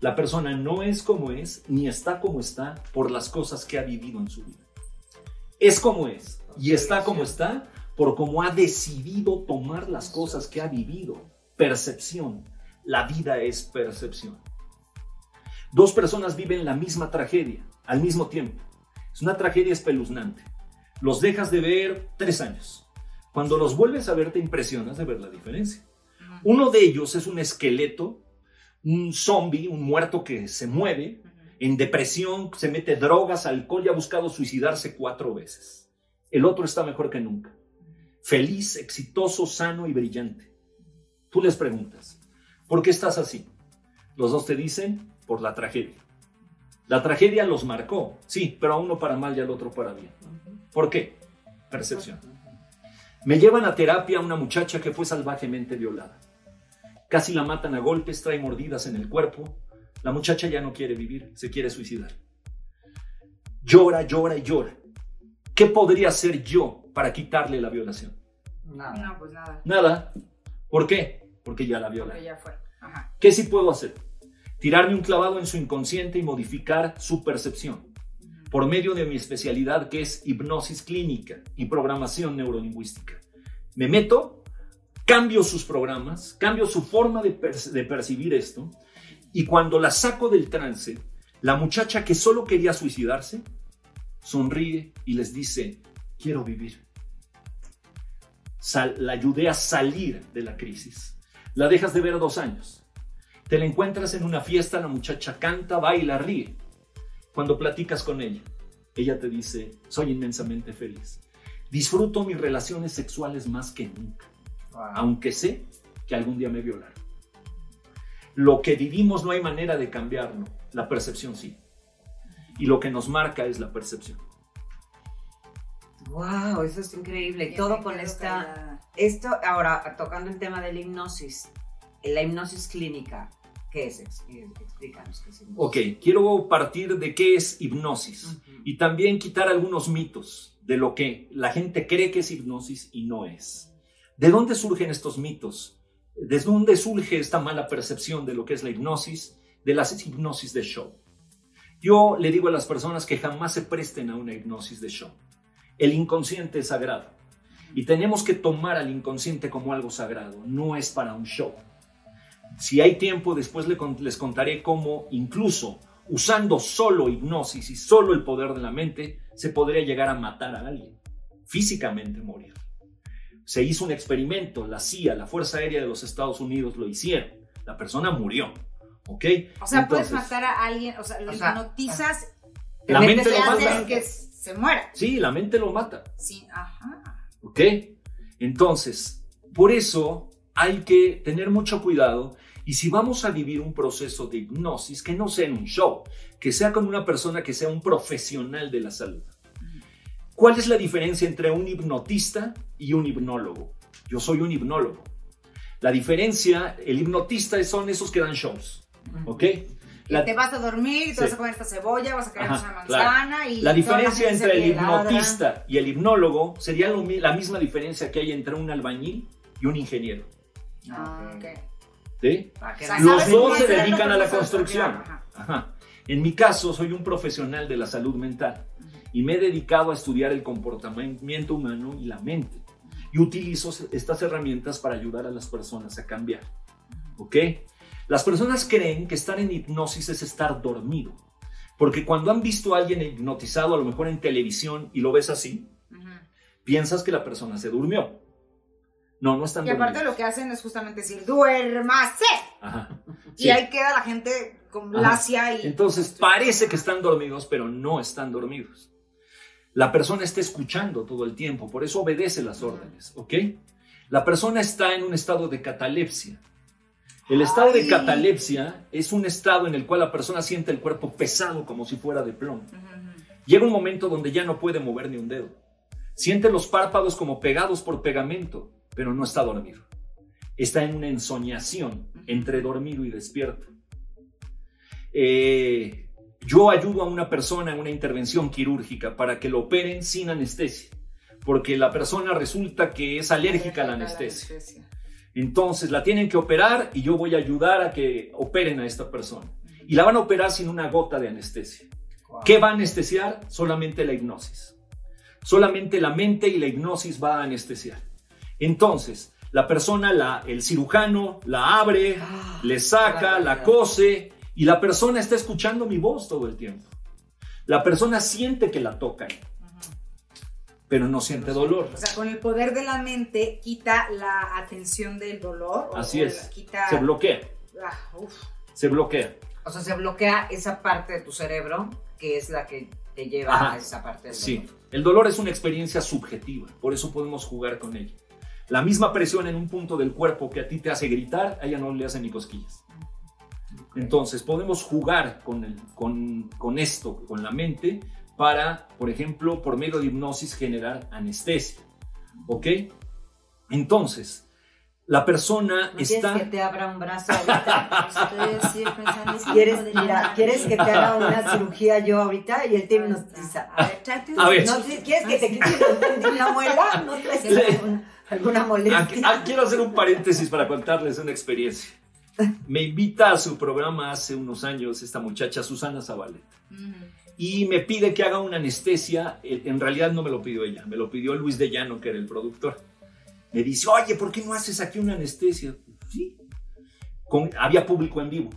S3: La persona no es como es, ni está como está por las cosas que ha vivido en su vida. Es como es y está como está por cómo ha decidido tomar las cosas que ha vivido. Percepción. La vida es percepción. Dos personas viven la misma tragedia al mismo tiempo. Es una tragedia espeluznante. Los dejas de ver tres años. Cuando los vuelves a ver te impresionas de ver la diferencia. Uno de ellos es un esqueleto, un zombie, un muerto que se mueve, en depresión, se mete drogas, alcohol y ha buscado suicidarse cuatro veces. El otro está mejor que nunca. Feliz, exitoso, sano y brillante. Tú les preguntas, ¿por qué estás así? Los dos te dicen, por la tragedia. La tragedia los marcó, sí, pero a uno para mal y al otro para bien. ¿Por qué? Percepción. Me llevan a terapia una muchacha que fue salvajemente violada. Casi la matan a golpes, trae mordidas en el cuerpo. La muchacha ya no quiere vivir, se quiere suicidar. Llora, llora y llora. ¿Qué podría hacer yo para quitarle la violación?
S2: Nada. No, pues nada.
S3: Nada. ¿Por qué? Porque ya la viola.
S2: Porque ya fue. Ajá.
S3: ¿Qué sí puedo hacer? Tirarme un clavado en su inconsciente y modificar su percepción por medio de mi especialidad que es hipnosis clínica y programación neurolingüística. Me meto, cambio sus programas, cambio su forma de, percibir esto y cuando la saco del trance, la muchacha que solo quería suicidarse, sonríe y les dice, quiero vivir. la ayudé a salir de la crisis. La dejas de ver dos años. Te la encuentras en una fiesta, la muchacha canta, baila, ríe. Cuando platicas con ella, ella te dice, soy inmensamente feliz. Disfruto mis relaciones sexuales más que nunca, aunque sé que algún día me violarán. Lo que vivimos no hay manera de cambiarlo, la percepción sí. Y lo que nos marca es la percepción.
S4: Wow, eso es increíble. Todo con esta. Esto, ahora, tocando el tema de la hipnosis, la hipnosis clínica, ¿Qué es? Explícanos qué es hipnosis.
S3: Ok, quiero partir de qué es hipnosis y también quitar algunos mitos de lo que la gente cree que es hipnosis y no es. ¿De dónde surgen estos mitos? ¿Desde dónde surge esta mala percepción de lo que es la hipnosis, de las hipnosis de show? Yo le digo a las personas que jamás se presten a una hipnosis de show. El inconsciente es sagrado y tenemos que tomar al inconsciente como algo sagrado, no es para un show. Si hay tiempo, después les contaré cómo incluso usando solo hipnosis y solo el poder de la mente, se podría llegar a matar a alguien, físicamente morir. Se hizo un experimento, la CIA, la Fuerza Aérea de los Estados Unidos lo hicieron. La persona murió. ¿Ok?
S2: O sea, puedes matar a alguien, o sea, lo hipnotizas.
S3: La mente lo mata.
S2: que se muera.
S3: Sí, la mente lo mata.
S2: Sí, ajá.
S3: ¿Ok? Entonces, por eso hay que tener mucho cuidado y si vamos a vivir un proceso de hipnosis, que no sea en un show, que sea con una persona que sea un profesional de la salud. ¿Cuál es la diferencia entre un hipnotista y un hipnólogo? Yo soy un hipnólogo. La diferencia, el hipnotista son esos que dan shows, ¿ok?
S2: y te vas a dormir te vas a comer esta cebolla, vas a comer una manzana y...
S3: La diferencia entre el hipnotista y el hipnólogo sería la misma diferencia que hay entre un albañil y un ingeniero.
S2: Ah, ok.
S3: Los dos se dedican a la construcción. En mi caso, soy un profesional de la salud mental y me he dedicado a estudiar el comportamiento humano y la mente. Y utilizo estas herramientas para ayudar a las personas a cambiar. ¿Ok? Las personas creen que estar en hipnosis es estar dormido. Porque cuando han visto a alguien hipnotizado, a lo mejor en televisión, y lo ves así, piensas que la persona se durmió. No, no están
S2: Y aparte lo que hacen es justamente decir, duérmase. Ajá. Y ahí queda la gente con lacia y...
S3: Entonces parece que están dormidos, pero no están dormidos. La persona está escuchando todo el tiempo, por eso obedece las órdenes, ¿ok? La persona está en un estado de catalepsia. El estado de catalepsia es un estado en el cual la persona siente el cuerpo pesado como si fuera de plomo. Llega un momento donde ya no puede mover ni un dedo. Siente los párpados como pegados por pegamento pero no está dormido. Está en una ensoñación entre dormido y despierto. Eh, yo ayudo a una persona en una intervención quirúrgica para que lo operen sin anestesia, porque la persona resulta que es alérgica a la anestesia. Entonces la tienen que operar y yo voy a ayudar a que operen a esta persona. Y la van a operar sin una gota de anestesia. ¿Qué va a anestesiar? Solamente la hipnosis. Solamente la mente y la hipnosis va a anestesiar. Entonces, la persona, la, el cirujano, la abre, ah, le saca, la cose y la persona está escuchando mi voz todo el tiempo. La persona siente que la tocan, pero no siente dolor.
S2: O sea, con el poder de la mente quita la atención del dolor.
S3: Así es. Se bloquea. Ah, se bloquea.
S4: O sea, se bloquea esa parte de tu cerebro que es la que te lleva a esa parte del dolor.
S3: Sí, el dolor es una experiencia subjetiva, por eso podemos jugar con ella. La misma presión en un punto del cuerpo que a ti te hace gritar, a ella no le hace ni cosquillas. Entonces, podemos jugar con, el, con, con esto, con la mente, para, por ejemplo, por medio de hipnosis generar anestesia. ¿Ok? Entonces, la persona
S1: ¿No
S3: está...
S1: ¿Quieres que te abra un brazo ahorita?
S2: Estoy así pensando, sí,
S1: ¿Quieres, mira. ¿quieres que te haga una cirugía yo ahorita? Y el team nos dice,
S2: A ver, tráete
S3: A ver.
S1: ¿no, ¿quieres que te quite una muela? ¿No traes alguna, alguna
S3: Aquí-
S1: molestia?
S3: ah, quiero hacer un paréntesis para contarles una experiencia. Me invita a su programa hace unos años esta muchacha Susana Zabaleta y me pide que haga una anestesia. En realidad no me lo pidió ella, me lo pidió Luis de Llano, que era el productor. Me dice, oye, ¿por qué no haces aquí una anestesia? Sí. Con- había público en vivo.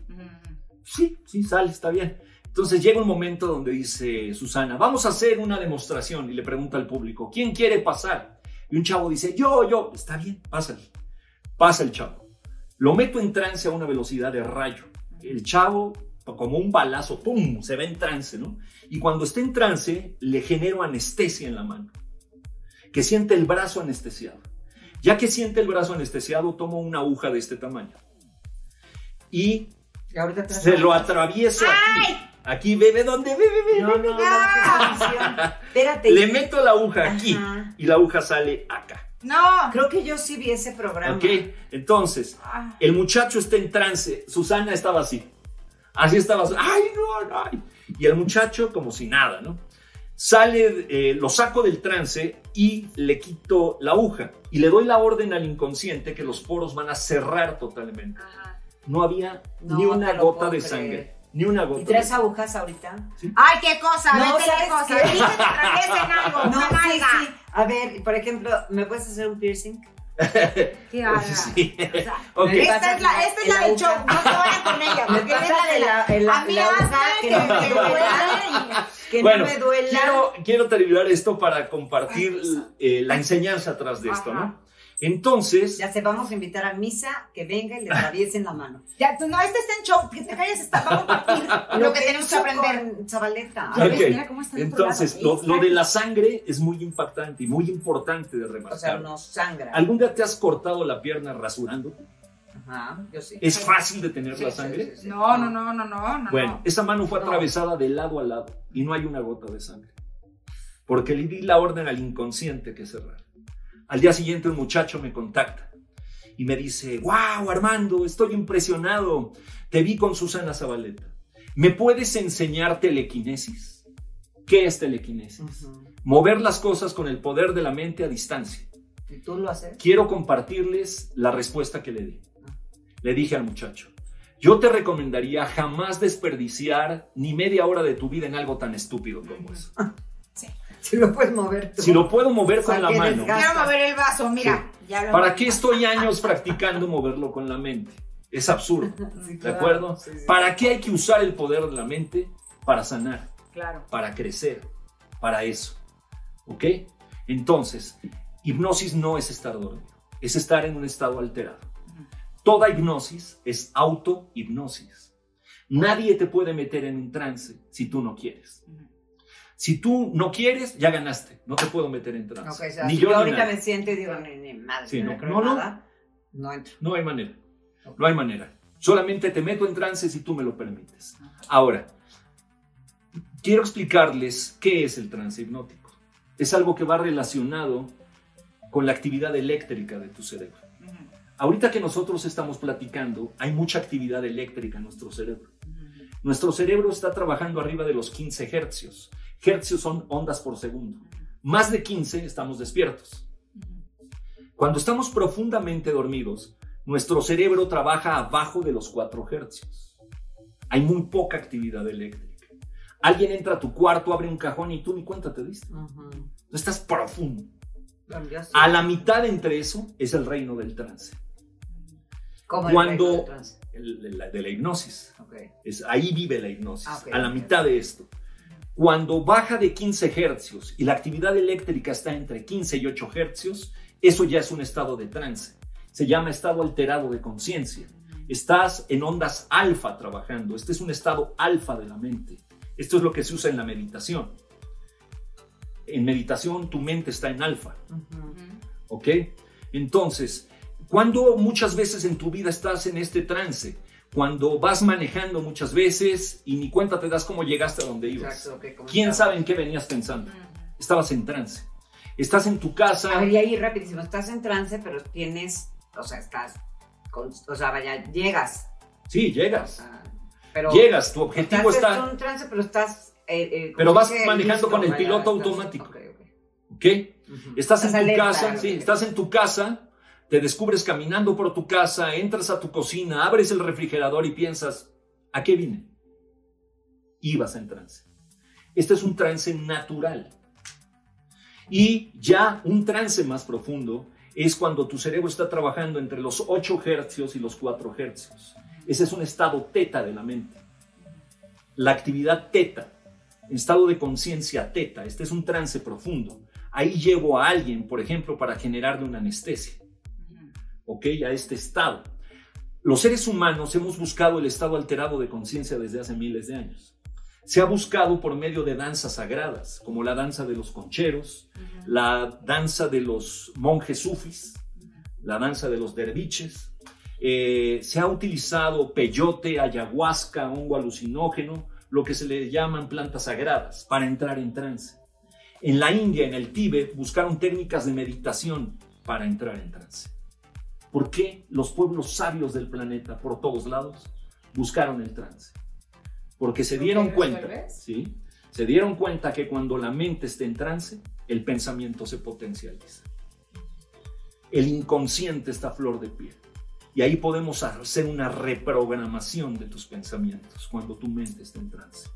S3: Sí, sí, sale, está bien. Entonces llega un momento donde dice Susana, vamos a hacer una demostración y le pregunta al público, ¿quién quiere pasar? Y un chavo dice, yo, yo, está bien, pásale. Pasa el chavo. Lo meto en trance a una velocidad de rayo. El chavo, como un balazo, ¡pum!, se ve en trance, ¿no? Y cuando está en trance, le genero anestesia en la mano. Que siente el brazo anestesiado. Ya que siente el brazo anestesiado, tomo una aguja de este tamaño. Y
S1: Y ahorita te
S3: se lo atravieso aquí. Aquí, bebe, ¿dónde? Bebe, bebe.
S1: No, no, no. Espérate.
S3: Le meto la aguja aquí
S1: Ajá.
S3: y la aguja sale acá.
S2: No.
S1: Creo que yo sí vi ese programa.
S3: ¿Ok? Entonces,
S2: Ah.
S3: el muchacho está en trance. Susana estaba así. Así estaba. ¡Ay, no, no! ay! Y el muchacho, como si nada, ¿no? Sale, eh, lo saco del trance y le quito la aguja. Y le doy la orden al inconsciente que los poros van a cerrar totalmente.
S2: Ajá.
S3: No había
S1: No
S3: ni una gota de
S1: creer.
S3: sangre. Ni una gota.
S1: ¿Y tres agujas ahorita?
S2: Ay, qué cosa,
S1: No,
S2: vete qué
S1: ¿sabes
S2: cosa.
S1: qué?
S2: Dije que atraviesen algo,
S1: No,
S2: una
S1: sí,
S2: nalga.
S1: sí. A ver, por ejemplo, ¿me puedes hacer un piercing?
S2: ¿Qué haga?
S3: Sí.
S2: O sea, Esta es la, esta es la del show, no se vayan con ella, porque esta es la de la...
S1: la, la,
S2: A mí
S1: que
S2: que
S1: no me duela. Que
S3: Bueno,
S1: no me duela.
S3: Quiero, quiro terminar esto para compartir eh, la enseñanza atrás de esto,
S2: Ajá.
S3: ¿no? Entonces,
S1: Ya se vamos a invitar a Misa que venga y le atraviesen la mano.
S2: Ya, tú no, este está en show, que te calles, está, vamos a compartir lo que tenemos que aprender. ves, mira cómo está
S3: entonces lo, lo de la sangre es muy impactante y muy importante de
S1: O sea,
S3: remarcar.
S1: nos sangra.
S3: ¿Algún día te has cortado la pierna rasurando?
S1: Ajá, yo sí.
S3: ¿Es fácil detener
S1: Sí,
S3: la sangre?
S1: sí, sí.
S2: No, no, no, no, no, no.
S3: Bueno,
S2: no.
S3: esa mano fue
S1: No.
S3: atravesada de lado a lado y no hay una gota de sangre. Porque le di la orden al inconsciente que cerrara. Al día siguiente un muchacho me contacta y me dice, wow, Armando, estoy impresionado. Te vi con Susana Zabaleta. ¿Me puedes enseñar telequinesis? ¿Qué es telequinesis?
S1: Ujú.
S3: Mover las cosas con el poder de la mente a distancia.
S1: ¿Y tú lo haces?
S3: Quiero compartirles la respuesta que le di. Le dije al muchacho, yo te recomendaría jamás desperdiciar ni media hora de tu vida en algo tan estúpido como eso.
S1: Si lo puedes mover tú.
S3: Si lo puedo mover
S1: O sea,
S3: con la mano.
S2: Quiero mover el vaso, mira. Ya lo
S3: ¿para qué estoy años practicando moverlo con la mente? Es absurdo,
S1: Sí,
S3: ¿de
S1: claro.
S3: acuerdo?
S1: Sí, sí.
S3: ¿Para qué hay que usar el poder de la mente? Para sanar,
S2: Claro.
S3: para crecer, para eso. ¿Ok? Entonces, hipnosis no es estar dormido, es estar en un estado alterado. Toda hipnosis es auto-hipnosis. Nadie te puede meter en un trance si tú no quieres. Si tú no quieres, ya ganaste. No te puedo meter en trance.
S1: Ok, o sea,
S3: ni
S1: si
S3: yo,
S1: yo
S3: ni
S1: ahorita
S3: nadie.
S1: me siento y digo, ni, ni madre,
S3: Sí,
S1: no,
S3: no,
S1: creo
S3: no, no.
S1: nada, no entro.
S3: No hay manera. No hay manera. Solamente te meto en trance si tú me lo permites. Ahora, quiero explicarles qué es el trance hipnótico. Es algo que va relacionado con la actividad eléctrica de tu cerebro. Ahorita que nosotros estamos platicando, hay mucha actividad eléctrica en nuestro cerebro. Nuestro cerebro está trabajando arriba de los 15 hercios. Hercios son ondas por segundo. Más de 15 estamos despiertos. Cuando estamos profundamente dormidos, nuestro cerebro trabaja abajo de los 4 hercios. Hay muy poca actividad eléctrica. Alguien entra a tu cuarto, abre un cajón y tú ni cuenta te diste.
S1: Ujú.
S3: Tú estás profundo. A la mitad entre eso es el reino del trance,
S1: Como el
S3: cuando-
S1: reino del trance.
S3: el- de la- de la hipnosis.
S1: Ok.
S3: Es, ahí vive la hipnosis,
S1: Ah, ok,
S3: a la
S1: ok.
S3: mitad de esto. Cuando baja de 15 hercios y la actividad eléctrica está entre 15 y 8 hercios, eso ya es un estado de trance. Se llama estado alterado de conciencia. Estás en ondas alfa trabajando. Este es un estado alfa de la mente. Esto es lo que se usa en la meditación. En meditación tu mente está en alfa. ¿Ok? Entonces, cuando muchas veces en tu vida estás en este trance, cuando vas manejando muchas veces y ni cuenta te das cómo llegaste a donde ibas.
S1: Exacto, como
S3: ¿Quién
S1: estaba.
S3: sabe en qué venías pensando? Estabas en trance. Estás en tu casa.
S1: A ver, y ahí rapidísimo, estás en trance, pero tienes, o sea, estás, con- o sea, vaya, llegas.
S3: Sí, llegas.
S1: pero
S3: Llegas, tu objetivo
S1: estás
S3: está.
S1: en un trance, pero estás... eh, eh,
S3: Pero vas manejando
S1: Listo,
S3: con el
S1: vaya,
S3: piloto
S1: estás-
S3: automático.
S1: ok, ok.
S3: ¿Ok? Estás en
S1: Estás
S3: tu
S1: alerta,
S3: casa, sí, estás en tu casa, te descubres caminando por tu casa, entras a tu cocina, abres el refrigerador y piensas, ¿a qué vine? Ibas en trance. Este es un trance natural. Y ya un trance más profundo es cuando tu cerebro está trabajando entre los 8 hercios y los 4 hercios. Ese es un estado teta de la mente. La actividad teta, estado de conciencia teta, este es un trance profundo. Ahí llevo a alguien, por ejemplo, para generarle una anestesia, ¿ok? A este estado. Los seres humanos hemos buscado el estado alterado de conciencia desde hace miles de años. Se ha buscado por medio de danzas sagradas, como la danza de los concheros, la danza de los monjes sufis, la danza de los derviches. Eh, se ha utilizado peyote, ayahuasca, hongo alucinógeno, lo que se le llaman plantas sagradas, para entrar en trance. En la India, en el Tíbet, buscaron técnicas de meditación para entrar en trance. ¿Por qué los pueblos sabios del planeta, por todos lados, buscaron el trance? Porque se dieron cuenta, ¿sí? Se dieron cuenta que cuando la mente está en trance, el pensamiento se potencializa. El inconsciente está a flor de piel. Y ahí podemos hacer una reprogramación de tus pensamientos cuando tu mente está en trance.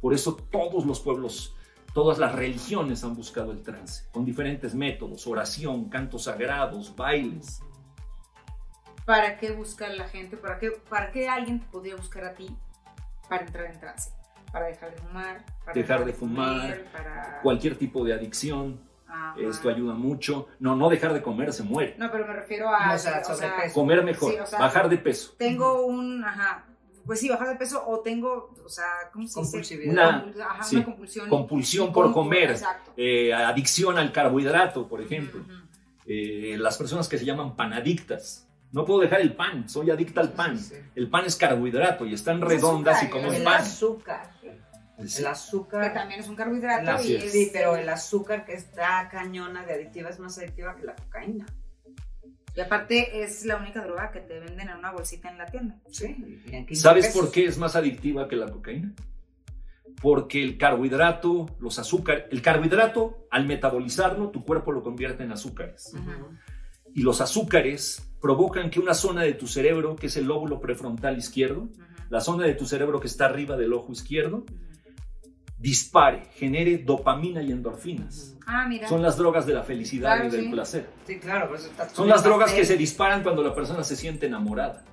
S3: Por eso todos los pueblos, todas las religiones han buscado el trance, con diferentes métodos, oración, cantos sagrados, bailes.
S2: ¿Para qué buscar la gente? ¿Para qué, ¿Para qué alguien te podría buscar a ti para entrar en trance? Para dejar de fumar, para
S3: Dejar de fumar,
S2: comer, para...
S3: Cualquier tipo de adicción,
S2: Ajá.
S3: esto ayuda mucho. No, no dejar de comer, se muere.
S2: No, pero me refiero a...
S1: O sea, sobrepeso.
S3: Comer mejor,
S2: Sí, o sea,
S3: bajar de peso.
S2: Tengo un... Ajá. Pues sí, bajar de peso o tengo, o sea, ¿cómo se dice?
S1: Compulsividad.
S3: Una-
S2: ajá,
S3: sí,
S2: una compulsión.
S3: compulsión por comer.
S2: Exacto.
S3: Eh, adicción al carbohidrato, por ejemplo. Eh, las personas que se llaman panadictas. No puedo dejar el pan, soy adicta al pan.
S1: Sí, sí.
S3: El pan es carbohidrato y están
S2: Es
S3: redondas y comen
S1: El
S3: pan.
S1: azúcar. El
S2: Que
S1: azúcar.
S2: también es un carbohidrato y.
S1: Sí, pero el azúcar que está cañona de adictiva es más adictiva que la cocaína.
S2: Y aparte es la única droga que te venden en una bolsita en la tienda.
S1: Sí. y en 15
S3: ¿Sabes
S1: pesos.
S3: por qué es más adictiva que la cocaína? Porque el carbohidrato, los azúcares, el carbohidrato, al metabolizarlo, tu cuerpo lo convierte en azúcares. Y los azúcares provocan que una zona de tu cerebro, que es el lóbulo prefrontal izquierdo, la zona de tu cerebro que está arriba del ojo izquierdo, dispare, genere dopamina y endorfinas.
S2: Ah, mira.
S3: Son las drogas de la felicidad
S2: Claro,
S3: y del
S2: sí.
S3: placer.
S1: Sí, claro, por eso está
S3: Son las drogas que se disparan cuando la persona se siente enamorada.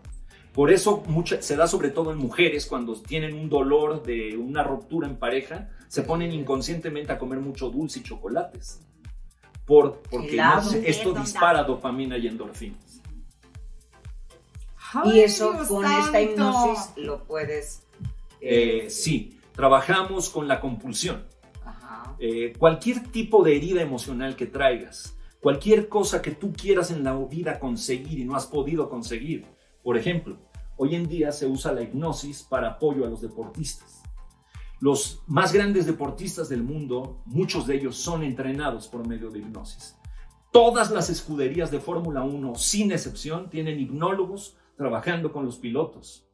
S3: Por eso mucha- se da sobre todo en mujeres cuando tienen un dolor de una ruptura en pareja, se ponen inconscientemente a comer mucho dulce y chocolates. Por, porque
S1: Helado.
S3: no se- esto dispara dopamina y endorfinas.
S1: Y eso
S2: Dios
S1: con esta hipnosis lo puedes.
S3: Eh, sí, trabajamos con la compulsión.
S1: Ajá.
S3: Eh, cualquier tipo de herida emocional que traigas, cualquier cosa que tú quieras en la vida conseguir y no has podido conseguir. Por ejemplo, hoy en día se usa la hipnosis para apoyo a los deportistas. Los más grandes deportistas del mundo, muchos de ellos son entrenados por medio de hipnosis. Todas las escuderías de Fórmula 1, sin excepción, tienen hipnólogos trabajando con los pilotos,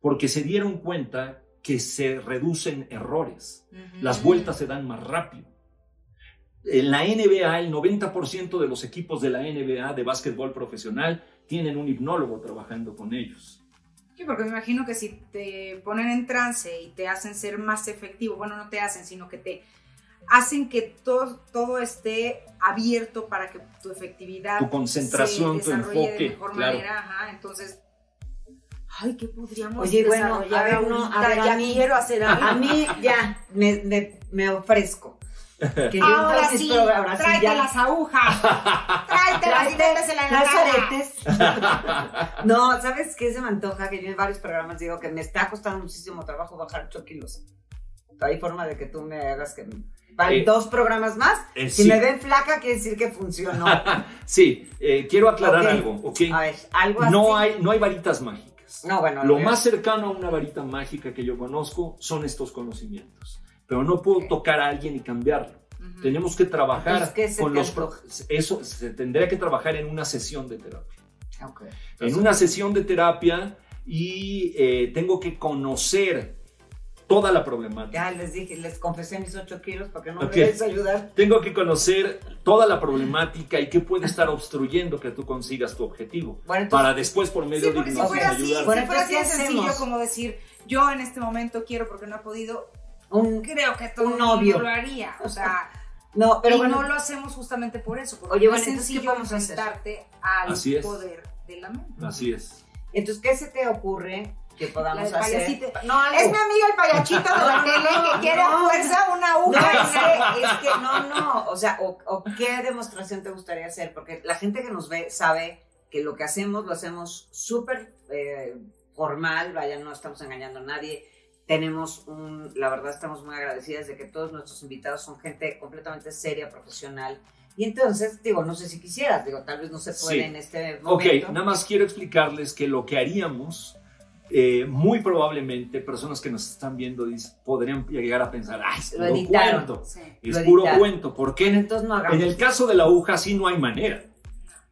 S3: porque se dieron cuenta que se reducen errores las vueltas se dan más rápido. En la NBA, el 90% de los equipos de la NBA de básquetbol profesional tienen un hipnólogo trabajando con ellos.
S2: Sí, porque me imagino que si te ponen en trance y te hacen ser más efectivo, bueno, no te hacen, sino que te hacen que todo, todo esté abierto para que tu efectividad
S3: Tu concentración,
S2: se
S3: tu
S2: desarrolle
S3: enfoque,
S2: de mejor
S3: claro.
S2: manera, ajá, entonces ay, ¿qué podríamos
S1: Oye, bueno,
S2: desarrollar
S1: a ver, no, a
S2: ahorita?
S1: ver, a
S2: ya
S1: mí-
S2: quiero hacer algo.
S1: A mí ya me, me, me ofrezco. Que
S5: Ahora sí,
S1: ahora sí,
S5: tráete
S1: ya-
S5: las agujas. Tráetelas y métesela en la
S1: aretes. No, ¿sabes qué se me antoja? Que yo en varios programas digo que me está costando muchísimo trabajo bajar 8 kilos. Hay forma de que tú me hagas que... Van
S3: Eh,
S1: dos programas más.
S3: eh,
S1: si
S3: sí.
S1: me ven flaca, quiere decir que funcionó.
S3: Sí, eh, quiero aclarar
S1: Ok.
S3: algo, ¿ok?
S1: A ver, algo así.
S3: No hay, no hay varitas mágicas.
S1: No, bueno.
S3: Lo más cercano a una varita mágica que yo conozco son estos conocimientos. Pero no puedo tocar a alguien y cambiarlo.
S2: Ujú.
S3: Tenemos que trabajar
S1: ¿qué se
S3: con los... Eso se tendría que trabajar en una sesión de terapia.
S1: Ok.
S3: En una sesión de terapia y eh, tengo que conocer toda la problemática.
S1: Ya les dije, les confesé mis 8 kilos para que no
S3: Ok.
S1: me dejes ayudar.
S3: Tengo que conocer toda la problemática y qué puede estar obstruyendo que tú consigas tu objetivo.
S1: Bueno, entonces,
S3: Para después, por medio
S2: Sí,
S3: de hipnosis, ayudar.
S1: Bueno,
S2: si fuera así de
S1: entonces, ¿qué
S2: sencillo como decir, yo en este momento quiero porque no he podido,
S1: un,
S2: creo que todo
S1: Un novio.
S2: lo haría. O sea,
S1: no, pero
S2: y
S1: bueno,
S2: no lo hacemos justamente por eso, porque
S1: Oye,
S2: no
S1: bueno,
S2: es
S1: entonces, ¿qué
S2: sencillo
S1: podemos hacer?
S2: al
S3: Así es.
S2: poder de la mente.
S3: Así es.
S1: entonces, ¿qué se te ocurre que podamos
S2: La
S1: hacer? No.
S5: Es mi amiga el payachito de la
S1: No,
S5: tele
S1: no,
S5: que quiere a
S1: no.
S5: fuerza una
S1: No,
S5: aguja.
S1: es es que, no, no, o sea, o, o qué demostración te gustaría hacer, porque la gente que nos ve sabe que lo que hacemos lo hacemos súper eh, formal, vaya, no estamos engañando a nadie, tenemos un, la verdad estamos muy agradecidas de que todos nuestros invitados son gente completamente seria, profesional, y entonces, digo, no sé si quisieras, digo, tal vez no se puede
S3: Sí.
S1: en este
S3: Ok,
S1: momento.
S3: nada más quiero explicarles que lo que haríamos, eh, muy probablemente, personas que nos están viendo podrían llegar a pensar, ah, es puro
S1: editaron.
S3: cuento.
S2: Sí.
S3: Es puro cuento. ¿Por qué?
S1: Bueno, entonces no hagamos
S3: En el caso de la aguja sí no hay manera.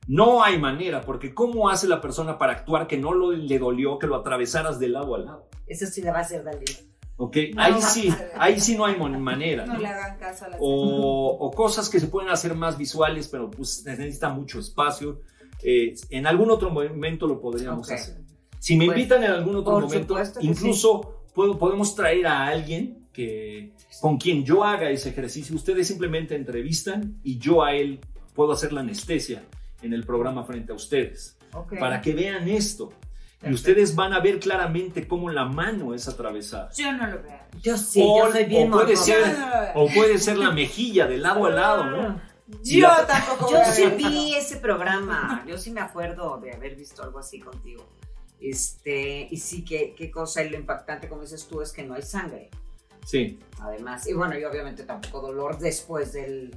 S3: No hay manera, porque ¿cómo hace la persona para actuar que no lo- le dolió que lo atravesaras de lado a lado?
S1: eso sí le va a hacer daño.
S3: ¿Ok?
S2: No,
S3: ahí
S2: no,
S3: sí,
S2: no.
S3: ahí sí no hay manera.
S2: No
S3: ¿no?
S2: le hagan caso a la
S3: O, o cosas que se pueden hacer más visuales, pero pues necesita mucho espacio. Eh, en algún otro momento lo podríamos
S1: Ok.
S3: hacer. Si me
S1: Pues,
S3: invitan en algún otro momento, incluso puedo- podemos traer a alguien que, con quien yo haga ese ejercicio. Ustedes simplemente entrevistan y yo a él puedo hacer la anestesia en el programa frente a ustedes
S1: Ok.
S3: para que vean esto. Y ustedes van a ver claramente cómo la mano es atravesada.
S2: Yo no lo veo.
S1: Yo sí,
S3: O-
S1: yo soy bien
S3: o puede ser-
S2: no.
S3: O puede ser la mejilla de lado a lado, ¿no?
S2: Yo
S3: la-
S2: tampoco
S1: Yo sí vi ese programa, yo sí me acuerdo de haber visto algo así contigo. Este, y sí, qué, qué cosa, y lo impactante, como dices tú, es que no hay sangre,
S3: Sí.
S1: además. Y bueno, y obviamente tampoco dolor después del,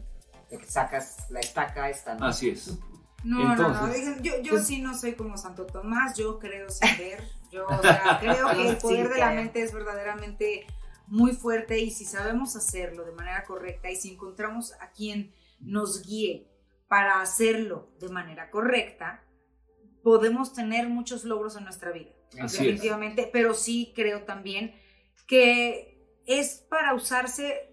S1: de que sacas la estaca esta, ¿no?
S3: Así es.
S2: No, no, no. Digan, Yo, yo
S1: Pues-
S2: sí no soy como Santo Tomás, yo creo sin ver. Yo, o sea, creo que el poder
S1: Sí,
S2: de la mente es verdaderamente muy fuerte y si sabemos hacerlo de manera correcta y si encontramos a quien nos guíe para hacerlo de manera correcta, podemos tener muchos logros en nuestra vida.
S3: Así es.
S2: definitivamente, pero sí creo también que es para usarse,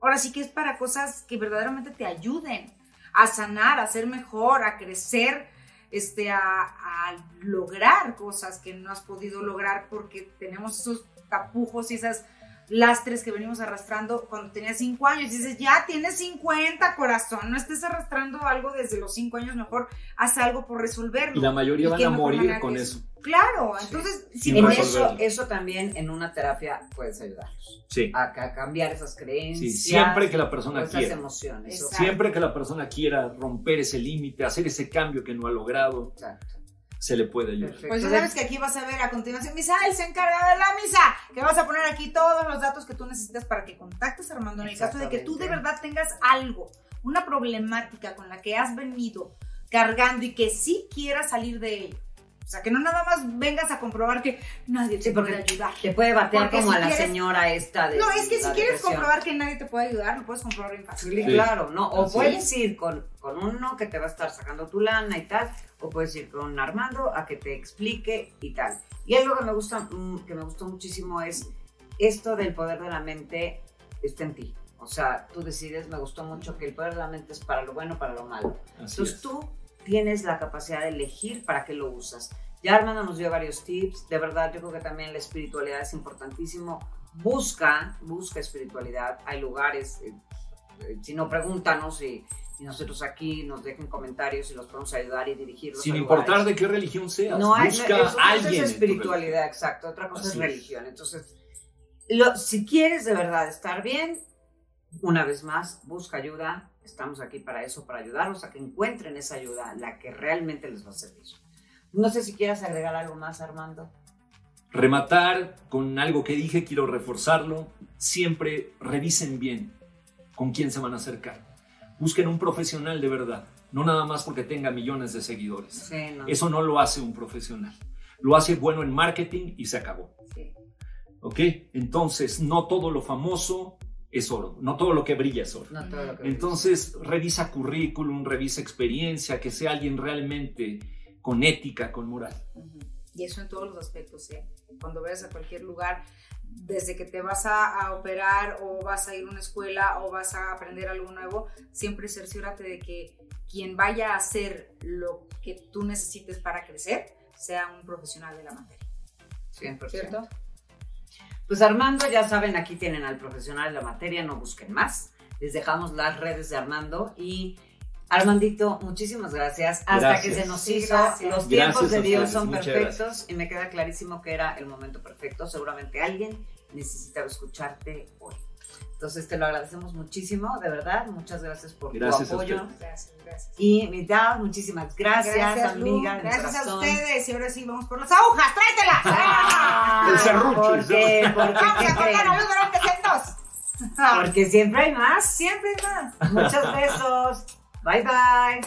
S2: ahora sí que es para cosas que verdaderamente te ayuden a sanar, a ser mejor, a crecer, este, a, a lograr cosas que no has podido lograr porque tenemos esos tapujos y esas lastres que venimos arrastrando cuando tenías 5 años. Y dices, ya tienes 50, corazón, no estés arrastrando algo desde los 5 años, mejor haz algo por resolverlo.
S3: Y la mayoría
S2: ¿Y
S3: van a morir con eso.
S2: Claro, entonces, si
S1: En eso, eso también en una terapia puedes ayudarlos
S3: Sí.
S1: a, ca- cambiar esas creencias.
S3: Sí, siempre que la persona
S1: esas
S3: quiera.
S1: emociones.
S2: Exacto.
S3: Siempre que la persona quiera romper ese límite, hacer ese cambio que no ha logrado,
S1: Exacto.
S3: Se le puede ayudar.
S1: Perfecto.
S2: Pues ya sabes que aquí vas a ver a continuación, Misael se encarga de la misa, que vas a poner aquí todos los datos que tú necesitas para que contactes a Armando en el caso de que tú de verdad tengas algo, una problemática con la que has venido cargando y que sí quieras salir de ello. O sea, que no nada más vengas a comprobar que nadie te
S1: Sí,
S2: puede ayudar.
S1: Te puede batear
S2: Porque
S1: como
S2: si
S1: a la
S2: quieres-
S1: señora esta de
S2: No, es que si quieres
S1: depresión.
S2: comprobar que nadie te puede ayudar, lo puedes comprobar bien fácil.
S1: Sí,
S3: Sí.
S1: claro, ¿no? O
S3: Así
S1: puedes ir con, con uno que te va a estar sacando tu lana y tal, o puedes ir con Armando a que te explique y tal. Y algo que me gusta, mm, que me gustó muchísimo es esto del poder de la mente está en ti. O sea, tú decides, me gustó mucho que el poder de la mente es para lo bueno, para lo malo.
S3: Así
S1: Entonces
S3: es.
S1: tú tienes la capacidad de elegir para qué lo usas. Ya Armando nos dio varios tips, de verdad yo creo que también la espiritualidad es importantísimo. Busca, busca espiritualidad, hay lugares, eh, eh, si no pregúntanos y, y nosotros aquí nos dejen comentarios y los podemos ayudar y dirigirlos.
S3: Sin importar de qué religión seas,
S1: No
S3: busca
S1: eso
S3: alguien.
S1: es espiritualidad, exacto. Otra cosa
S3: Así
S1: es. religión. Entonces, lo- si quieres de verdad estar bien, una vez más, busca ayuda. Estamos aquí para eso, para ayudarlos a que encuentren esa ayuda, la que realmente les va a servir. No sé si quieras agregar algo más, Armando.
S3: Rematar con algo que dije, quiero reforzarlo. Siempre revisen bien con quién se van a acercar. Busquen un profesional de verdad, no nada más porque tenga millones de seguidores.
S1: Sí, no.
S3: Eso no lo hace un profesional. Lo hace bueno en marketing y se acabó.
S2: Sí.
S3: ¿Ok? Entonces, no todo lo famoso es oro, no todo lo que brilla es oro.
S1: No todo lo que
S3: Entonces, revisa currículum, revisa experiencia, que sea alguien realmente con ética, con moral.
S2: Y eso en todos los aspectos, ¿eh? Cuando vayas a cualquier lugar, desde que te vas a, a operar o vas a ir a una escuela o vas a aprender algo nuevo, siempre cerciórate de que quien vaya a hacer lo que tú necesites para crecer sea un profesional de la materia,
S1: 100%.
S2: ¿cierto?
S1: Pues Armando, ya saben, aquí tienen al profesional de la materia, no busquen más. Les dejamos las redes de Armando y Armandito, muchísimas gracias. Hasta
S3: Gracias.
S1: que se nos
S2: Sí,
S1: hizo,
S2: gracias.
S1: los tiempos
S3: Gracias
S1: de Dios son
S3: muchas
S1: perfectos y me queda clarísimo que era el momento perfecto. Seguramente alguien necesitaba escucharte hoy. Entonces te lo agradecemos muchísimo, de verdad. Muchas gracias por
S3: Gracias
S1: tu apoyo.
S2: Gracias, gracias.
S1: Y mi Dao, muchísimas gracias,
S2: Lu.
S1: amiga. de
S2: Gracias a ustedes. Y ahora sí, vamos por las agujas. ¡Tráetelas!
S1: Ah,
S3: El serrucho,
S1: ¿Por qué? ¿Por qué?
S2: Vamos
S1: ¿Qué
S2: a cortar
S1: creen?
S2: la luz durante centos.
S1: Porque siempre hay más.
S2: Siempre hay más.
S1: Muchos besos. Bye bye.